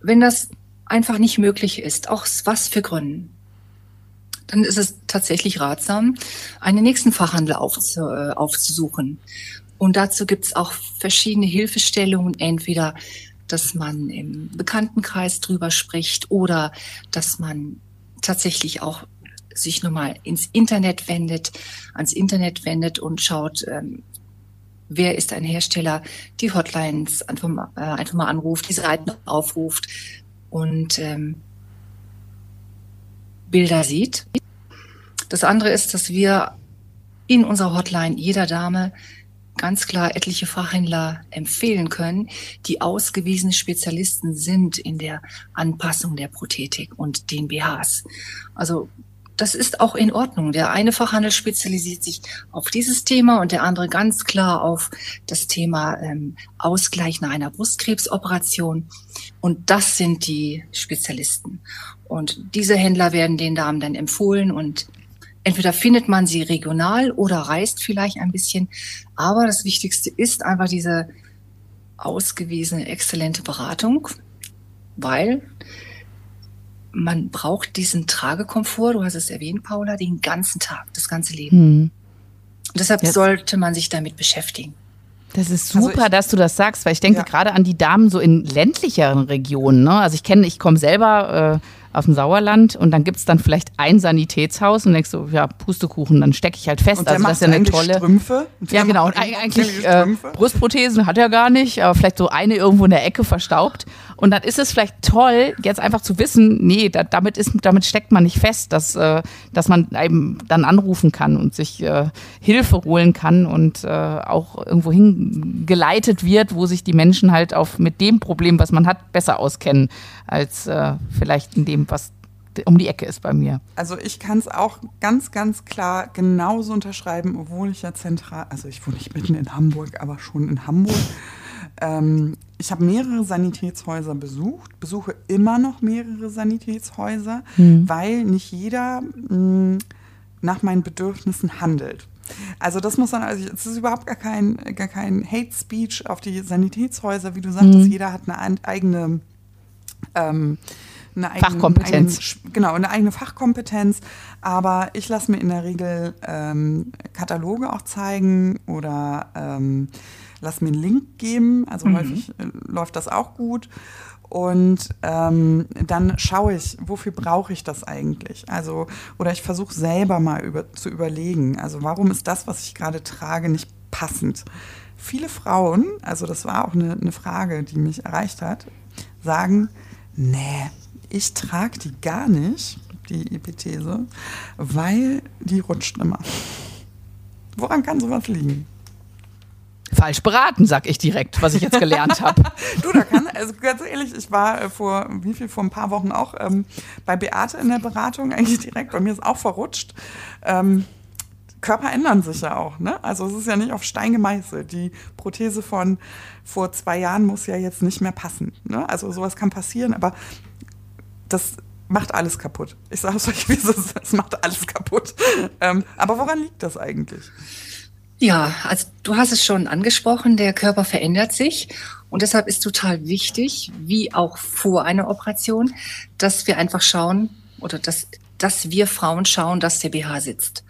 Wenn das einfach nicht möglich ist, auch aus was für Gründen, dann ist es tatsächlich ratsam, einen nächsten Fachhandel aufzu, äh, aufzusuchen. Und dazu gibt es auch verschiedene Hilfestellungen, entweder dass man im Bekanntenkreis drüber spricht oder dass man tatsächlich auch sich nochmal ins Internet wendet, ans Internet wendet und schaut, ähm, wer ist ein Hersteller, die Hotlines einfach mal, äh, einfach mal anruft, die Seiten aufruft und ähm, Bilder sieht. Das andere ist, dass wir in unserer Hotline jeder Dame ganz klar etliche Fachhändler empfehlen können, die ausgewiesene Spezialisten sind in der Anpassung der Prothetik und den BHs. Also das ist auch in Ordnung. Der eine Fachhandel spezialisiert sich auf dieses Thema und der andere ganz klar auf das Thema ähm, Ausgleich nach einer Brustkrebsoperation. Und das sind die Spezialisten. Und diese Händler werden den Damen dann empfohlen und entweder findet man sie regional oder reist vielleicht ein bisschen. Aber das Wichtigste ist einfach diese ausgewiesene, exzellente Beratung, weil man braucht diesen Tragekomfort, du hast es erwähnt, Paula, den ganzen Tag, das ganze Leben. Hm. Und deshalb Jetzt- sollte man sich damit beschäftigen. Das ist Also super, ich- dass du das sagst, weil ich denke Ja. gerade an die Damen so in ländlicheren Regionen. Ne? Also ich kenne, ich komme selber aus dem Sauerland und dann gibt es dann vielleicht ein Sanitätshaus und denkst du, ja, Pustekuchen, dann stecke ich halt fest. Und der also das ist ja eine tolle. Strümpfe. Ja, Der genau. macht Und eig- eigentlich äh. Brustprothesen hat er gar nicht, aber vielleicht so eine irgendwo in der Ecke verstaubt. Und dann ist es vielleicht toll, jetzt einfach zu wissen, nee, da, damit, ist, damit steckt man nicht fest, dass, äh, dass man eben dann anrufen kann und sich äh, Hilfe holen kann und äh, auch irgendwo hingeleitet wird, wo sich die Menschen halt auf mit dem Problem, was man hat, besser auskennen, als äh, vielleicht in dem, was um die Ecke ist bei mir. Also ich kann es auch ganz, ganz klar genauso unterschreiben, obwohl ich ja zentral, also ich wohne nicht mitten in Hamburg, aber schon in Hamburg. Ähm, ich habe mehrere Sanitätshäuser besucht, besuche immer noch mehrere Sanitätshäuser, weil nicht jeder mh, nach meinen Bedürfnissen handelt. Also das muss dann, also es ist überhaupt gar kein, gar kein Hate Speech auf die Sanitätshäuser, wie du sagtest, jeder hat eine ein- eigene ähm, eine eigene, Fachkompetenz. Eigene, genau, eine eigene Fachkompetenz. Aber ich lasse mir in der Regel ähm, Kataloge auch zeigen oder ähm, lass mir einen Link geben. Also häufig äh, läuft das auch gut. Und ähm, dann schaue ich, wofür brauche ich das eigentlich? Also, oder ich versuche selber mal über, zu überlegen, also warum ist das, was ich gerade trage, nicht passend? Viele Frauen, also das war auch eine, eine Frage, die mich erreicht hat, sagen, nee, ich trage die gar nicht, die Epithese, weil die rutscht immer. Woran kann sowas liegen? Falsch beraten, sag ich direkt, was ich jetzt gelernt habe. Du, da kann, also ganz ehrlich, ich war äh, vor, wie viel, vor ein paar Wochen auch ähm, bei Beate in der Beratung, eigentlich direkt, bei mir ist auch verrutscht. Ähm, Körper ändern sich ja auch, ne? Also es ist ja nicht auf Stein gemeißelt. Die Prothese von vor zwei Jahren muss ja jetzt nicht mehr passen. Ne? Also sowas kann passieren, aber das macht alles kaputt. Ich sage es euch, es es macht alles kaputt. Ähm, aber woran liegt das eigentlich? Ja, also du hast es schon angesprochen, der Körper verändert sich und deshalb ist total wichtig, wie auch vor einer Operation, dass wir einfach schauen oder dass, dass wir Frauen schauen, dass der BH sitzt.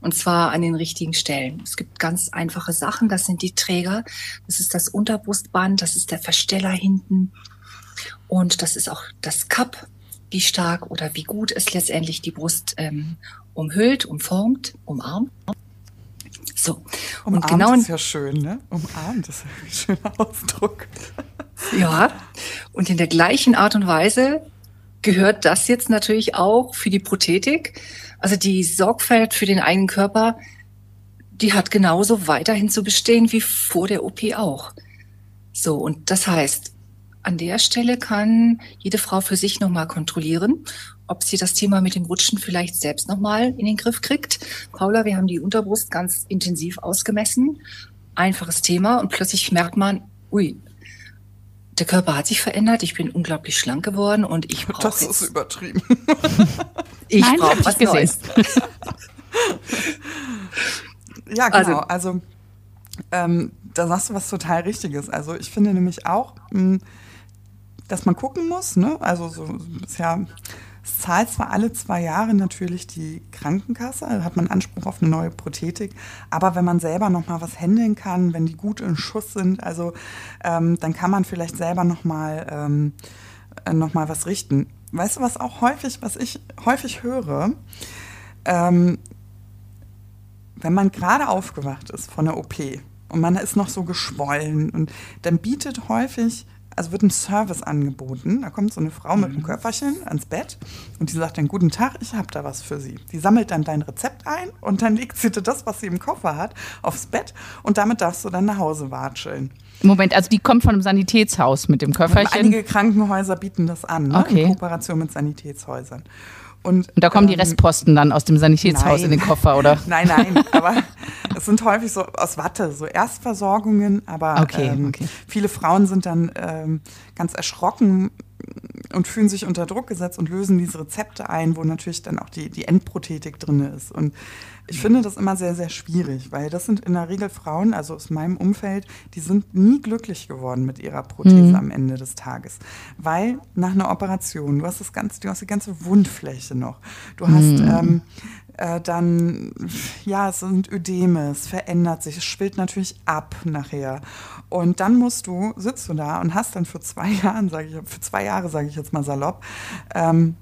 Und zwar an den richtigen Stellen. Es gibt ganz einfache Sachen, das sind die Träger, das ist das Unterbrustband, das ist der Versteller hinten und das ist auch das Cup, wie stark oder wie gut es letztendlich die Brust ähm, umhüllt, umformt, umarmt. So. Umarmt und genau ist ja schön, ne? Umarmt ist ein schöner Ausdruck. ja, und in der gleichen Art und Weise gehört das jetzt natürlich auch für die Prothetik. Also die Sorgfalt für den eigenen Körper, die hat genauso weiterhin zu bestehen wie vor der OP auch. So, und das heißt, an der Stelle kann jede Frau für sich nochmal kontrollieren, ob sie das Thema mit dem Rutschen vielleicht selbst nochmal in den Griff kriegt. Paula, wir haben die Unterbrust ganz intensiv ausgemessen. Einfaches Thema und plötzlich merkt man, ui, der Körper hat sich verändert, ich bin unglaublich schlank geworden und ich brauche Das jetzt, ist übertrieben. ich brauche was gesehen. Neues. Ja, genau. Also- Also, ähm, da sagst du was total Richtiges. Also ich finde nämlich auch, mh, dass man gucken muss, ne? Also so ist ja, es zahlt zwar alle zwei Jahre natürlich die Krankenkasse, da hat man Anspruch auf eine neue Prothetik, aber wenn man selber noch mal was händeln kann, wenn die gut in Schuss sind, also ähm, dann kann man vielleicht selber noch mal ähm, äh, noch was richten. Weißt du, was auch häufig, was ich häufig höre, ähm, wenn man gerade aufgewacht ist von der OP und man ist noch so geschwollen und dann bietet häufig, also wird ein Service angeboten, da kommt so eine Frau mit einem Köfferchen ans Bett und die sagt dann, guten Tag, ich habe da was für Sie. Die sammelt dann dein Rezept ein und dann legt sie dir das, was sie im Koffer hat, aufs Bett und damit darfst du dann nach Hause watscheln. Moment, also die kommt von einem Sanitätshaus mit dem Köfferchen. Einige Krankenhäuser bieten das an, ne? Okay. in Kooperation mit Sanitätshäusern. Und, Und da kommen die ähm, Restposten dann aus dem Sanitätshaus nein. in den Koffer, oder? Nein, nein, aber es sind häufig so aus Watte, so Erstversorgungen, aber Okay, ähm, okay. viele Frauen sind dann ähm, ganz erschrocken und fühlen sich unter Druck gesetzt und lösen diese Rezepte ein, wo natürlich dann auch die, die Endprothetik drin ist. Und ich finde das immer sehr, sehr schwierig, weil das sind in der Regel Frauen, also aus meinem Umfeld, die sind nie glücklich geworden mit ihrer Prothese am Ende des Tages. Weil nach einer Operation, du hast das ganze, du hast die ganze Wundfläche noch. Du hast ähm, äh, dann, ja, es sind Ödeme, es verändert sich, es schwillt natürlich ab nachher. Und dann musst du, sitzt du da und hast dann für zwei Jahren, sage ich, für zwei Jahre, sage ich jetzt mal salopp, ähm,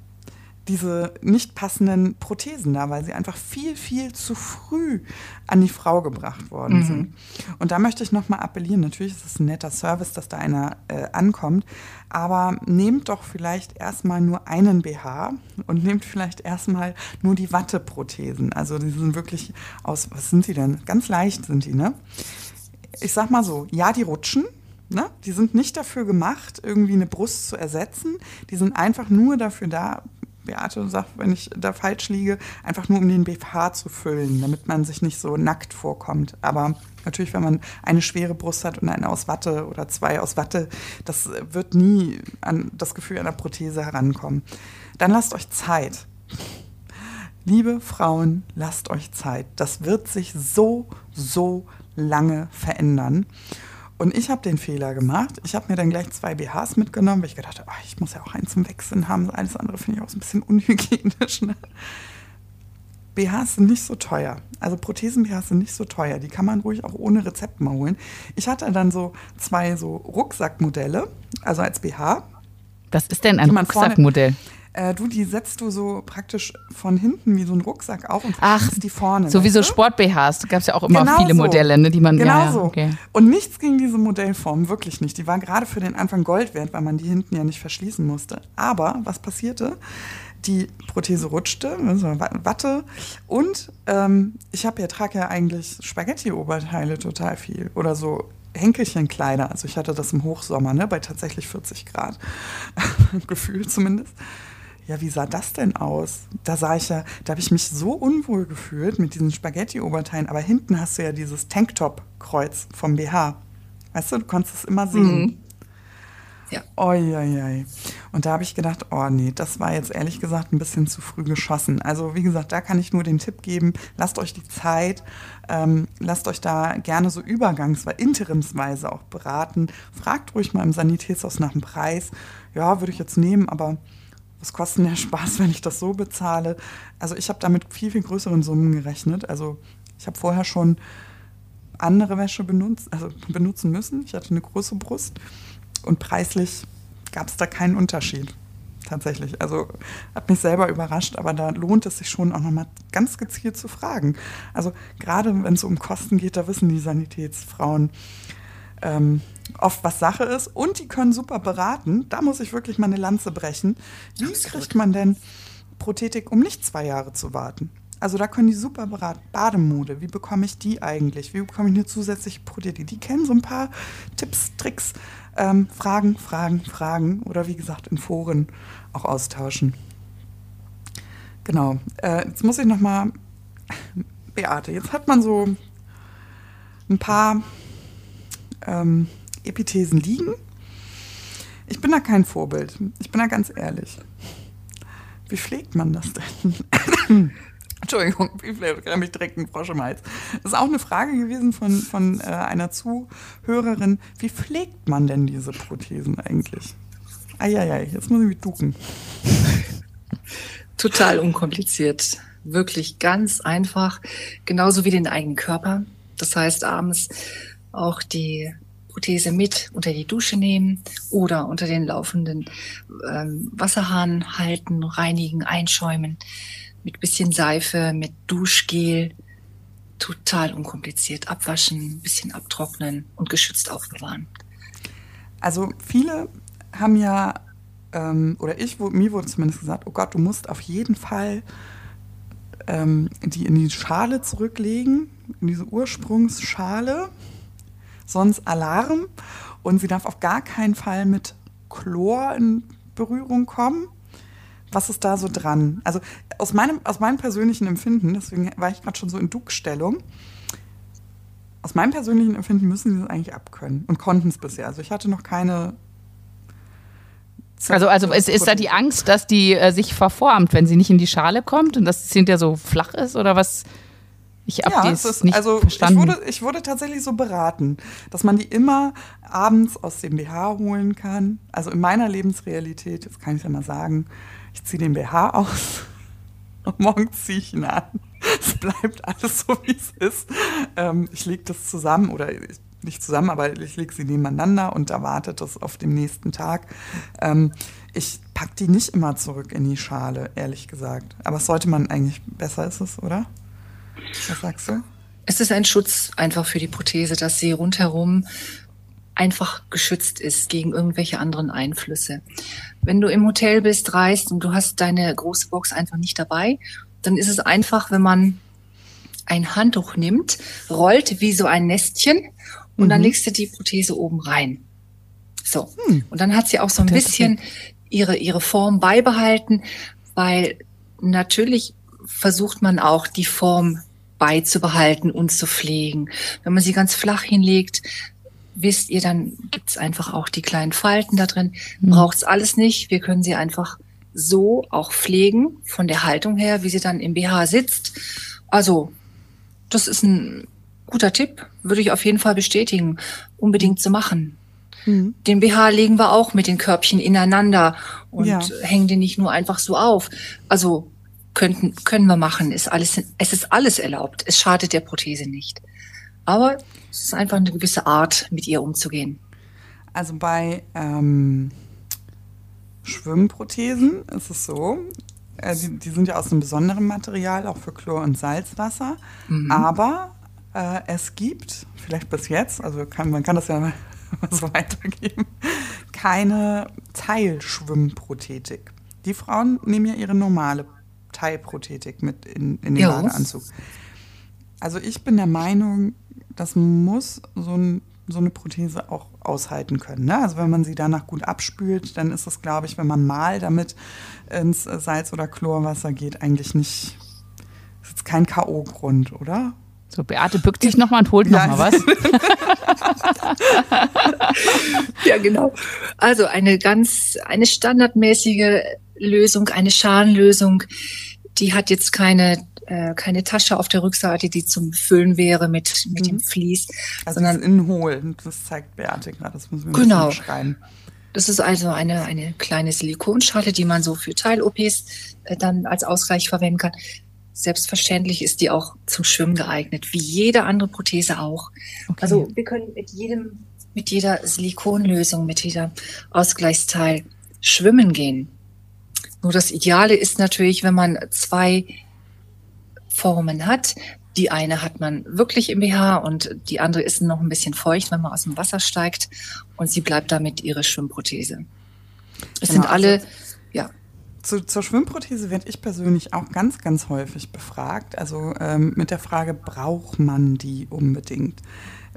diese nicht passenden Prothesen da, weil sie einfach viel, viel zu früh an die Frau gebracht worden mhm. sind. Und da möchte ich nochmal appellieren, natürlich ist es ein netter Service, dass da einer äh, ankommt, aber nehmt doch vielleicht erstmal nur einen BH und nehmt vielleicht erstmal nur die Watteprothesen. Also die sind wirklich aus, was sind die denn? Ganz leicht sind die, ne? Ich sag mal so, ja, die rutschen, Ne? Die sind nicht dafür gemacht, irgendwie eine Brust zu ersetzen. Die sind einfach nur dafür da, Beate sagt, wenn ich da falsch liege, einfach nur um den BH zu füllen, damit man sich nicht so nackt vorkommt. Aber natürlich, wenn man eine schwere Brust hat und eine aus Watte oder zwei aus Watte, das wird nie an das Gefühl einer Prothese herankommen. Dann lasst euch Zeit. Liebe Frauen, lasst euch Zeit. Das wird sich so, so lange verändern. Und ich habe den Fehler gemacht. Ich habe mir dann gleich zwei BHs mitgenommen, weil ich gedacht habe, oh, ich muss ja auch einen zum Wechseln haben. Alles andere finde ich auch so ein bisschen unhygienisch. Ne? BHs sind nicht so teuer. Also Prothesen-BHs sind nicht so teuer. Die kann man ruhig auch ohne Rezept mal holen. Ich hatte dann so zwei so Rucksackmodelle, also als BH. Was ist denn ein Rucksackmodell? Äh, du, die setzt du so praktisch von hinten wie so ein Rucksack auf und Ach, die vorne. So wie so Sport-BHs. Da gab es ja auch immer genau viele so. Modelle, ne, die man. Genau ja, so. Okay. Und nichts gegen diese Modellform, wirklich nicht. Die war gerade für den Anfang Gold wert, weil man die hinten ja nicht verschließen musste. Aber was passierte? die Prothese rutschte, also Watte. Und ähm, ich habe ja, trage ja eigentlich Spaghetti-Oberteile total viel. Oder so Henkelchenkleider. Also ich hatte das im Hochsommer, ne, bei tatsächlich 40 Grad. Gefühlt zumindest ja, wie sah das denn aus? Da sah ich ja, da habe ich mich so unwohl gefühlt mit diesen Spaghetti-Oberteilen, aber hinten hast du ja dieses Tanktop-Kreuz vom BH. Weißt du, du konntest es immer sehen. Mhm. Ja. Oi, oi, oi. Und da habe ich gedacht, oh nee, das war jetzt ehrlich gesagt ein bisschen zu früh geschossen. Also wie gesagt, da kann ich nur den Tipp geben, lasst euch die Zeit, ähm, lasst euch da gerne so übergangsweise, interimsweise auch beraten. Fragt ruhig mal im Sanitätshaus nach dem Preis. Ja, würde ich jetzt nehmen, aber was kostet der Spaß, wenn ich das so bezahle? Also ich habe damit viel, viel größeren Summen gerechnet. Also ich habe vorher schon andere Wäsche benutzt, also benutzen müssen. Ich hatte eine große Brust und preislich gab es da keinen Unterschied. Tatsächlich. Also hat mich selber überrascht, aber da lohnt es sich schon auch nochmal ganz gezielt zu fragen. Also gerade wenn es um Kosten geht, da wissen die Sanitätsfrauen, ähm, oft was Sache ist und die können super beraten. Da muss ich wirklich mal eine Lanze brechen. Wie kriegt man denn Prothetik, um nicht zwei Jahre zu warten? Also da können die super beraten. Bademode, wie bekomme ich die eigentlich? Wie bekomme ich eine zusätzliche Prothetik? Die kennen so ein paar Tipps, Tricks, ähm, Fragen, Fragen, Fragen oder wie gesagt in Foren auch austauschen. Genau. Äh, jetzt muss ich noch mal Beate, jetzt hat man so ein paar ähm, Epithesen liegen. Ich bin da kein Vorbild. Ich bin da ganz ehrlich. Wie pflegt man das denn? Entschuldigung, wie vielleicht mich direkt einen Frosch im Hals. Das ist auch eine Frage gewesen von, von äh, einer Zuhörerin. Wie pflegt man denn diese Prothesen eigentlich? Eieiei, jetzt muss ich mich ducken. Total unkompliziert. Wirklich ganz einfach. Genauso wie den eigenen Körper. Das heißt, abends auch die Prothese mit unter die Dusche nehmen oder unter den laufenden ähm, Wasserhahn halten, reinigen, einschäumen mit bisschen Seife, mit Duschgel. Total unkompliziert. Abwaschen, bisschen abtrocknen und geschützt aufbewahren. Also viele haben ja, ähm, oder ich, mir wurde zumindest gesagt, oh Gott, du musst auf jeden Fall ähm, die in die Schale zurücklegen, in diese Ursprungsschale sonst Alarm und sie darf auf gar keinen Fall mit Chlor in Berührung kommen. Was ist da so dran? Also aus meinem, aus meinem persönlichen Empfinden, deswegen war ich gerade schon so in Duckstellung, aus meinem persönlichen Empfinden müssen sie das eigentlich abkönnen und konnten es bisher. Also ich hatte noch keine also, also ist, ist da die Angst, dass die äh, sich verformt, wenn sie nicht in die Schale kommt und das hinterher so flach ist oder was? Ich habe ja, dies ist, nicht also verstanden. Ich wurde, ich wurde tatsächlich so beraten, dass man die immer abends aus dem BH holen kann. Also in meiner Lebensrealität, das kann ich ja mal sagen, ich ziehe den BH aus und morgen ziehe ich ihn an. Es bleibt alles so, wie es ist. Ähm, ich lege das zusammen oder ich, nicht zusammen, aber ich lege sie nebeneinander und erwartet das auf dem nächsten Tag. Ähm, ich packe die nicht immer zurück in die Schale, ehrlich gesagt. Aber es sollte man eigentlich, besser ist es, oder? Was sagst du? Es ist ein Schutz einfach für die Prothese, dass sie rundherum einfach geschützt ist gegen irgendwelche anderen Einflüsse. Wenn du im Hotel bist, reist und du hast deine große Box einfach nicht dabei, dann ist es einfach, wenn man ein Handtuch nimmt, rollt wie so ein Nestchen und mhm. dann legst du die Prothese oben rein. So. Hm. Und dann hat sie auch so ein bisschen ihre, ihre Form beibehalten, weil natürlich versucht man auch die Form beizubehalten und zu pflegen. Wenn man sie ganz flach hinlegt, wisst ihr, dann gibt's einfach auch die kleinen Falten da drin. Mhm. Braucht's alles nicht. Wir können sie einfach so auch pflegen, von der Haltung her, wie sie dann im BH sitzt. Also, das ist ein guter Tipp, würde ich auf jeden Fall bestätigen, unbedingt zu machen. Mhm. Den BH legen wir auch mit den Körbchen ineinander und ja. hängen den nicht nur einfach so auf. Also könnten, können wir machen, ist alles, es ist alles erlaubt. Es schadet der Prothese nicht. Aber es ist einfach eine gewisse Art, mit ihr umzugehen. Also bei ähm, Schwimmprothesen ist es so, äh, die, die, sind ja aus einem besonderen Material, auch für Chlor- und Salzwasser. Mhm. Aber äh, es gibt, vielleicht bis jetzt, also kann, man kann das ja mal so weitergeben, keine Teilschwimmprothetik. Die Frauen nehmen ja ihre normale Teilprothetik mit in, in den ja. Badeanzug. Also ich bin der Meinung, das muss so, ein, so eine Prothese auch aushalten können. Ne? Also wenn man sie danach gut abspült, dann ist es, glaube ich, wenn man mal damit ins Salz- oder Chlorwasser geht, eigentlich nicht, ist jetzt kein K.O.-Grund, oder? So, Beate bückt sich nochmal und holt nochmal was. ja, genau. Also eine ganz, eine standardmäßige Lösung, eine Schalenlösung, die hat jetzt keine äh, keine Tasche auf der Rückseite, die zum Füllen wäre mit, mit mhm. dem Vlies. Also sondern innen hohl. Das zeigt Beate gerade. Das müssen wir genau. schreiben. Das ist also eine, eine kleine Silikonschale, die man so für Teil-OPs äh, dann als Ausgleich verwenden kann. Selbstverständlich ist die auch zum Schwimmen geeignet, wie jede andere Prothese auch. Okay. Also wir können mit jedem, mit jeder Silikonlösung, mit jeder Ausgleichsteil schwimmen gehen. Nur das Ideale ist natürlich, wenn man zwei Formen hat. Die eine hat man wirklich im BH und die andere ist noch ein bisschen feucht, wenn man aus dem Wasser steigt und sie bleibt damit ihre Schwimmprothese. Es genau, sind alle, also, ja. Zu, zur Schwimmprothese werde ich persönlich auch ganz, ganz häufig befragt. Also ähm, mit der Frage, braucht man die unbedingt?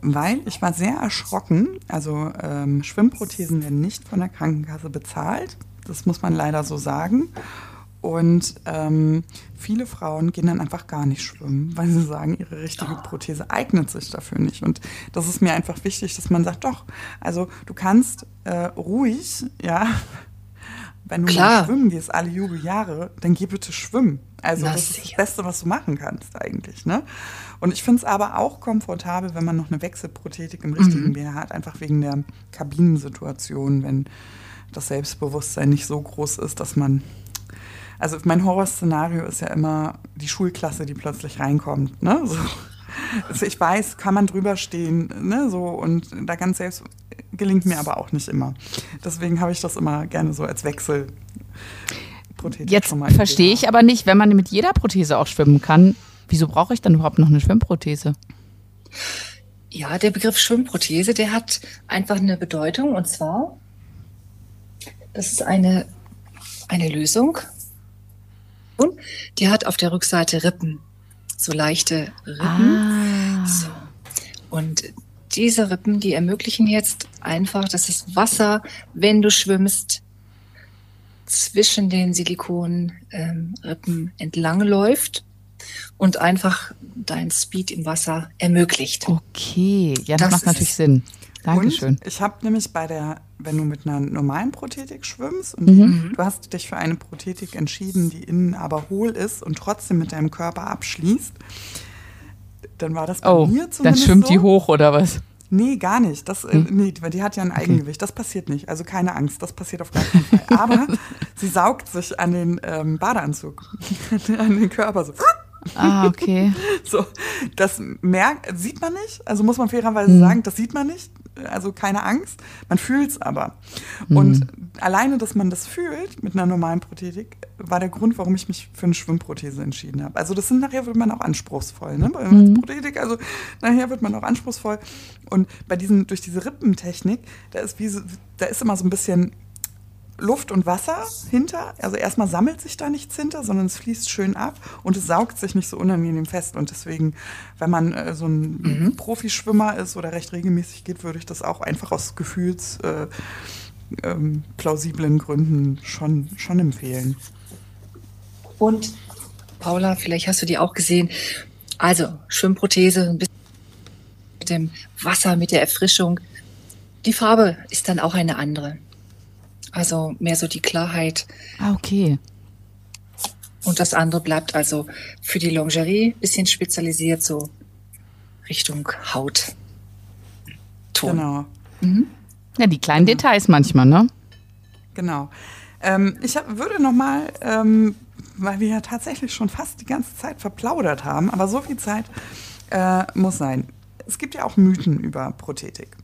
Weil ich war sehr erschrocken. Also ähm, Schwimmprothesen werden nicht von der Krankenkasse bezahlt. Das muss man leider so sagen. Und ähm, viele Frauen gehen dann einfach gar nicht schwimmen, weil sie sagen, ihre richtige Prothese eignet sich dafür nicht. Und das ist mir einfach wichtig, dass man sagt, doch, also du kannst äh, ruhig, ja, wenn du Klar. mal schwimmen gehst, alle Jubeljahre, dann geh bitte schwimmen. Also Na, das ist das Beste, was du machen kannst eigentlich. Ne? Und ich finde es aber auch komfortabel, wenn man noch eine Wechselprothetik im richtigen mhm. BH hat, einfach wegen der Kabinensituation, wenn das Selbstbewusstsein nicht so groß ist, dass man also mein Horrorszenario ist ja immer die Schulklasse, die plötzlich reinkommt. Ne? So. Also ich weiß, kann man drüber stehen, ne, so und da ganz selbst gelingt mir aber auch nicht immer. Deswegen habe ich das immer gerne so als Wechsel. Jetzt verstehe ich aber nicht, wenn man mit jeder Prothese auch schwimmen kann, wieso brauche ich dann überhaupt noch eine Schwimmprothese? Ja, der Begriff Schwimmprothese, der hat einfach eine Bedeutung und zwar, das ist eine, eine Lösung, die hat auf der Rückseite Rippen, so leichte Rippen. Ah. So. Und diese Rippen, die ermöglichen jetzt einfach, dass das Wasser, wenn du schwimmst, zwischen den Silikonrippen ähm, entlang läuft und einfach dein Speed im Wasser ermöglicht. Okay, ja, das, das macht natürlich Sinn. Dankeschön. Und ich habe nämlich bei der, wenn du mit einer normalen Prothetik schwimmst und mhm. du hast dich für eine Prothetik entschieden, die innen aber hohl ist und trotzdem mit deinem Körper abschließt, dann war das bei oh, mir zumindest dann schwimmt so. die hoch oder was? Nee, gar nicht. Das, äh, hm? nee, weil die hat ja ein Eigengewicht. Das passiert nicht. Also keine Angst, das passiert auf gar keinen Fall. Aber sie saugt sich an den ähm, Badeanzug, an den Körper so. Ah, okay. so, das merkt, sieht man nicht, also muss man fairerweise Mhm. sagen, das sieht man nicht, also keine Angst, man fühlt es aber. Und Mhm. alleine, dass man das fühlt mit einer normalen Prothetik, war der Grund, warum ich mich für eine Schwimmprothese entschieden habe. Also das sind nachher wird man auch anspruchsvoll, ne? Bei Mhm. Prothetik, also nachher wird man auch anspruchsvoll. Und bei diesen, durch diese Rippentechnik, da ist wie so, da ist immer so ein bisschen Luft und Wasser hinter. Also erstmal sammelt sich da nichts hinter, sondern es fließt schön ab und es saugt sich nicht so unangenehm fest. Und deswegen, wenn man äh, so ein Profischwimmer ist oder recht regelmäßig geht, würde ich das auch einfach aus gefühls äh, ähm, plausiblen Gründen schon, schon empfehlen. Und Paula, vielleicht hast du die auch gesehen. Also Schwimmprothese, ein bisschen mit dem Wasser, mit der Erfrischung. Die Farbe ist dann auch eine andere. Also mehr so die Klarheit. Ah, okay. Und das andere bleibt also für die Lingerie bisschen spezialisiert, so Richtung Haut. Ton. Genau. Ja, die kleinen Details manchmal, ne? Genau. Ähm, ich hab, würde noch mal, ähm, weil wir ja tatsächlich schon fast die ganze Zeit verplaudert haben, aber so viel Zeit äh, muss sein. Es gibt ja auch Mythen über Prothetik.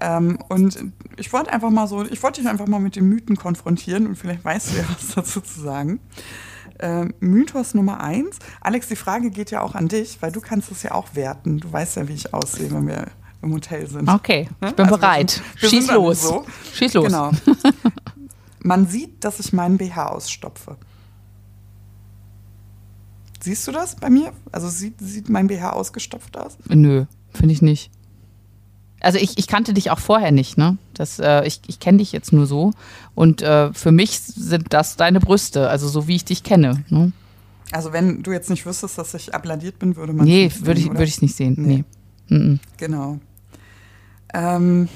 Ähm, und ich wollte einfach mal so, ich wollte dich einfach mal mit den Mythen konfrontieren und vielleicht weißt du ja was dazu zu sagen. Ähm, Mythos Nummer eins. Alex, die Frage geht ja auch an dich, weil du kannst es ja auch werten. Du weißt ja, wie ich aussehe, wenn wir im Hotel sind. Okay, ich bin Also wir bereit. sind- wir Schieß los. So. Schieß los. Genau. Man sieht, dass ich meinen BH ausstopfe. Siehst du das bei mir? Also sieht, sieht mein BH ausgestopft aus? Nö, finde ich nicht. Also ich, ich kannte dich auch vorher nicht, ne? Das, äh, ich ich kenne dich jetzt nur so. Und äh, für mich sind das deine Brüste, also so wie ich dich kenne. Ne? Also wenn du jetzt nicht wüsstest, dass ich abladiert bin, würde man Nee, es nicht würde ich würde ich nicht sehen. Nee. Nee. Mhm. Genau. Ähm,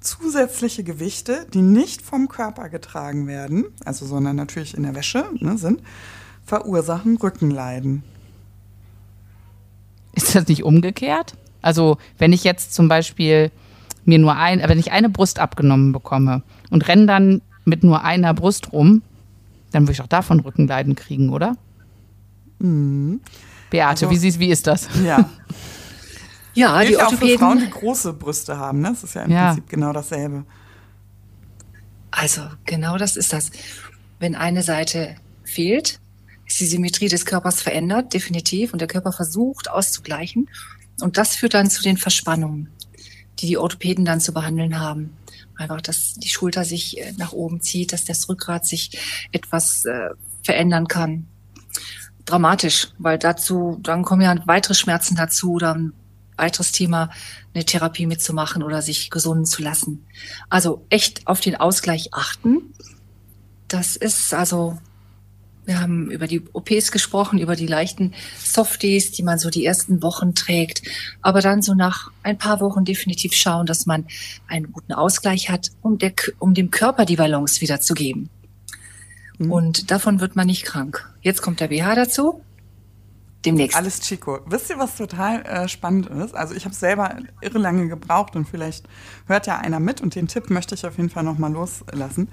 zusätzliche Gewichte, die nicht vom Körper getragen werden, also sondern natürlich in der Wäsche ne, sind, verursachen Rückenleiden. Ist das nicht umgekehrt? Also wenn ich jetzt zum Beispiel mir nur ein, wenn ich eine Brust abgenommen bekomme und renne dann mit nur einer Brust rum, dann würde ich auch davon Rückenleiden kriegen, oder? Mhm. Beate, Also- wie, siehst, wie ist das? Ja. Ja, Gilt die ja auch für Frauen, die große Brüste haben. Ne? Das ist ja im Ja. Prinzip genau dasselbe. Also genau das ist das. Wenn eine Seite fehlt, ist die Symmetrie des Körpers verändert, definitiv, und der Körper versucht auszugleichen. Und das führt dann zu den Verspannungen, die die Orthopäden dann zu behandeln haben. Einfach, dass die Schulter sich äh, nach oben zieht, dass das Rückgrat sich etwas äh, verändern kann. Dramatisch, weil dazu, dann kommen ja weitere Schmerzen dazu, dann weiteres Thema, eine Therapie mitzumachen oder sich gesunden zu lassen. Also echt auf den Ausgleich achten. Das ist also, wir haben über die OPs gesprochen, über die leichten Softies, die man so die ersten Wochen trägt, aber dann so nach ein paar Wochen definitiv schauen, dass man einen guten Ausgleich hat, um, der, um dem Körper die Balance wiederzugeben. Mhm. Und davon wird man nicht krank. Jetzt kommt der BH dazu. Demnächst. Alles Chico. Wisst ihr, was total äh, spannend ist? Also ich habe selber irre lange gebraucht und vielleicht hört ja einer mit und den Tipp möchte ich auf jeden Fall nochmal loslassen.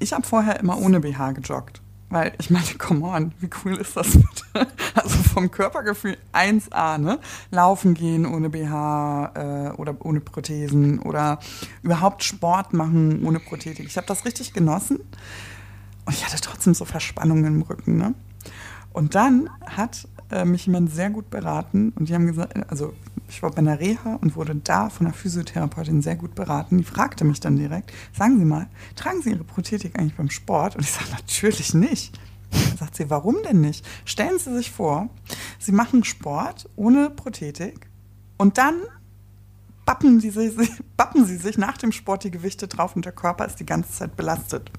Ich habe vorher immer ohne BH gejoggt. Weil ich meine, come on, wie cool ist das bitte? Also vom Körpergefühl 1A, ne? Laufen gehen ohne BH äh, oder ohne Prothesen oder überhaupt Sport machen ohne Prothetik. Ich habe das richtig genossen und ich hatte trotzdem so Verspannungen im Rücken, ne? Und dann hat äh, mich jemand sehr gut beraten und die haben gesagt, also ich war bei einer Reha und wurde da von einer Physiotherapeutin sehr gut beraten. Die fragte mich dann direkt, sagen Sie mal, tragen Sie Ihre Prothetik eigentlich beim Sport? Und ich sage, natürlich nicht. Dann sagt sie, warum denn nicht? Stellen Sie sich vor, Sie machen Sport ohne Prothetik und dann bappen sie, sich, bappen sie sich nach dem Sport die Gewichte drauf und der Körper ist die ganze Zeit belastet.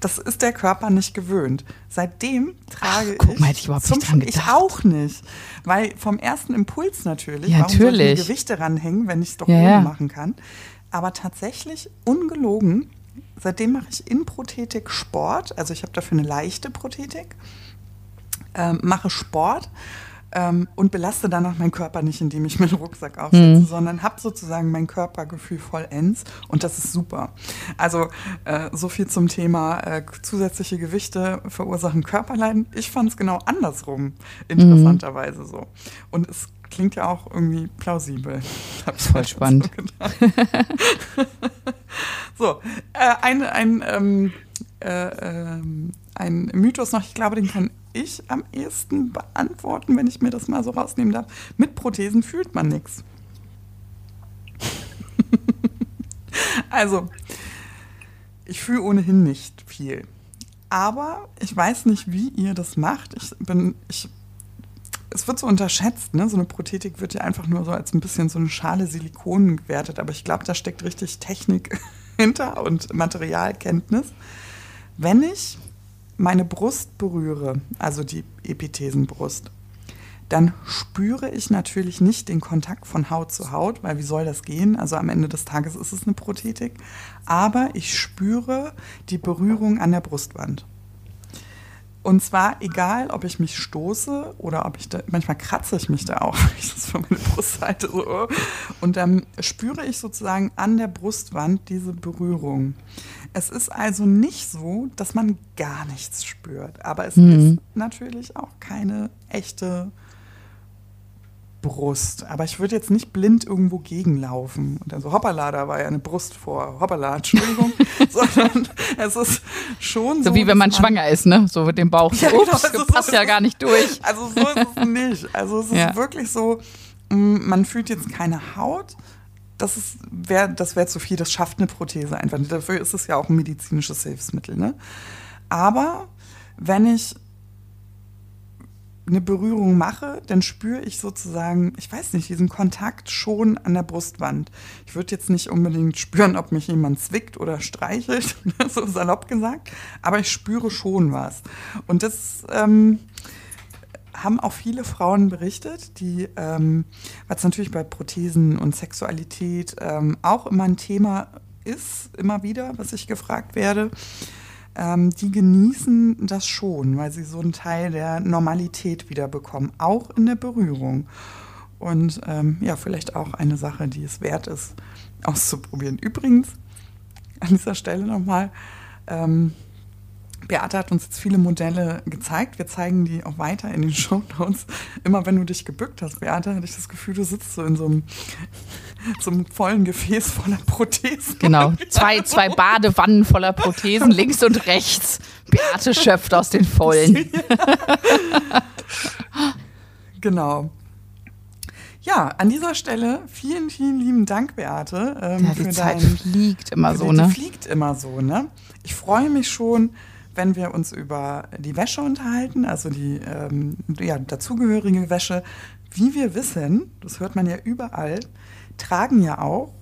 Das ist der Körper nicht gewöhnt. Seitdem trage Ach, guck ich. mal, hätte ich überhaupt nicht dran ich gedacht. auch nicht. Weil vom ersten Impuls natürlich, Ja, warum soll ich natürlich. Gewichte ranhängen, wenn ich es doch Ja, ohne machen kann. Aber tatsächlich, ungelogen, seitdem mache ich in Prothetik Sport. Also ich habe dafür eine leichte Prothetik, ähm, mache Sport ähm, und belaste danach meinen Körper nicht, indem ich meinen Rucksack aufsetze, mhm. sondern habe sozusagen mein Körpergefühl vollends und das ist super. Also äh, so viel zum Thema äh, zusätzliche Gewichte verursachen Körperleiden. Ich fand es genau andersrum, interessanterweise mhm. so. Und es klingt ja auch irgendwie plausibel. Voll spannend. So, so äh, ein, ein, ähm, äh, ähm, ein Mythos noch, ich glaube, den kann ich am ehesten beantworten, wenn ich mir das mal so rausnehmen darf. Mit Prothesen fühlt man nichts. Also, ich fühle ohnehin nicht viel. Aber ich weiß nicht, wie ihr das macht. Ich bin, ich, es wird so unterschätzt, ne? So eine Prothetik wird ja einfach nur so als ein bisschen so eine Schale Silikon gewertet. Aber ich glaube, da steckt richtig Technik hinter und Materialkenntnis. Wenn ich meine Brust berühre, also die Epithesenbrust, dann spüre ich natürlich nicht den Kontakt von Haut zu Haut, weil wie soll das gehen? Also am Ende des Tages ist es eine Prothetik. Aber ich spüre die Berührung an der Brustwand. Und zwar egal, ob ich mich stoße oder ob ich da, manchmal kratze ich mich da auch, wenn ich das von meiner Brustseite so. Oh. Und dann spüre ich sozusagen an der Brustwand diese Berührung. Es ist also nicht so, dass man gar nichts spürt, aber es mhm. ist natürlich auch keine echte Brust. Aber ich würde jetzt nicht blind irgendwo gegenlaufen und dann so, hoppala, da war ja eine Brust vor, hoppala, Entschuldigung, sondern es ist schon so. So wie wenn man, man schwanger ist, ne? So mit dem Bauch. Ja, genau, Ups, also passt so ja gar nicht durch. Also so ist es nicht. Also es ist ja. wirklich so, mm, man fühlt jetzt keine Haut. Das wäre das wär zu viel, das schafft eine Prothese einfach. Dafür ist es ja auch ein medizinisches Hilfsmittel. Ne? Aber wenn ich eine Berührung mache, dann spüre ich sozusagen, ich weiß nicht, diesen Kontakt schon an der Brustwand. Ich würde jetzt nicht unbedingt spüren, ob mich jemand zwickt oder streichelt, so salopp gesagt, aber ich spüre schon was. Und das ähm, haben auch viele Frauen berichtet, die, ähm, was natürlich bei Prothesen und Sexualität ähm, auch immer ein Thema ist, immer wieder, was ich gefragt werde ähm, die genießen das schon, weil sie so einen Teil der Normalität wieder bekommen, auch in der Berührung. Und ähm, ja, vielleicht auch eine Sache, die es wert ist, auszuprobieren. Übrigens, an dieser Stelle nochmal, ähm, Beate hat uns jetzt viele Modelle gezeigt. Wir zeigen die auch weiter in den Show Notes. Immer wenn du dich gebückt hast, Beate, hatte ich das Gefühl, du sitzt so in so einem, so einem vollen Gefäß voller Prothesen. Genau, zwei, zwei Badewannen voller Prothesen, links und rechts. Beate schöpft aus den Vollen. genau. Ja, an dieser Stelle vielen, vielen lieben Dank, Beate. Ähm, ja, die Zeit dein, fliegt immer so, ne? Die fliegt immer so, ne? Ich freue mich schon, wenn wir uns über die Wäsche unterhalten, also die ähm, ja, dazugehörige Wäsche. Wie wir wissen, das hört man ja überall, tragen ja auch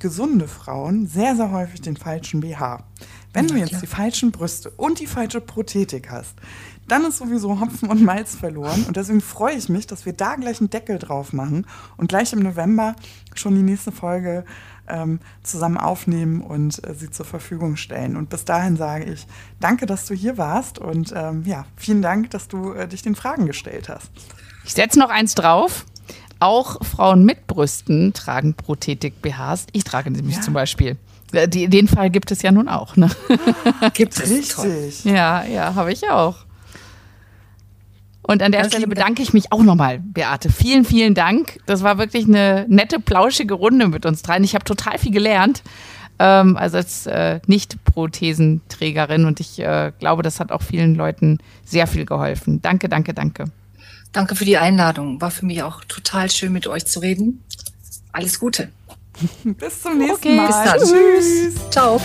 gesunde Frauen sehr, sehr häufig den falschen BH. Wenn du jetzt die falschen Brüste und die falsche Prothetik hast, dann ist sowieso Hopfen und Malz verloren. Und deswegen freue ich mich, dass wir da gleich einen Deckel drauf machen und gleich im November schon die nächste Folge ähm, zusammen aufnehmen und äh, sie zur Verfügung stellen. Und bis dahin sage ich danke, dass du hier warst und ähm, ja, vielen Dank, dass du äh, dich den Fragen gestellt hast. Ich setze noch eins drauf. Auch Frauen mit Brüsten tragen Prothetik-BHs. Ich trage nämlich ja. zum Beispiel. Äh, den Fall gibt es ja nun auch. Ne? Gibt es richtig? Ja, ja, habe ich auch. Und an der das Stelle bedanke ich mich auch nochmal, Beate. Vielen, vielen Dank. Das war wirklich eine nette, plauschige Runde mit uns dreien. Ich habe total viel gelernt. Ähm, also als äh, Nicht-Prothesenträgerin und ich äh, glaube, das hat auch vielen Leuten sehr viel geholfen. Danke, danke, danke. Danke für die Einladung. War für mich auch total schön, mit euch zu reden. Alles Gute. Bis zum nächsten okay. Mal. Bis dann. Tschüss. Ciao.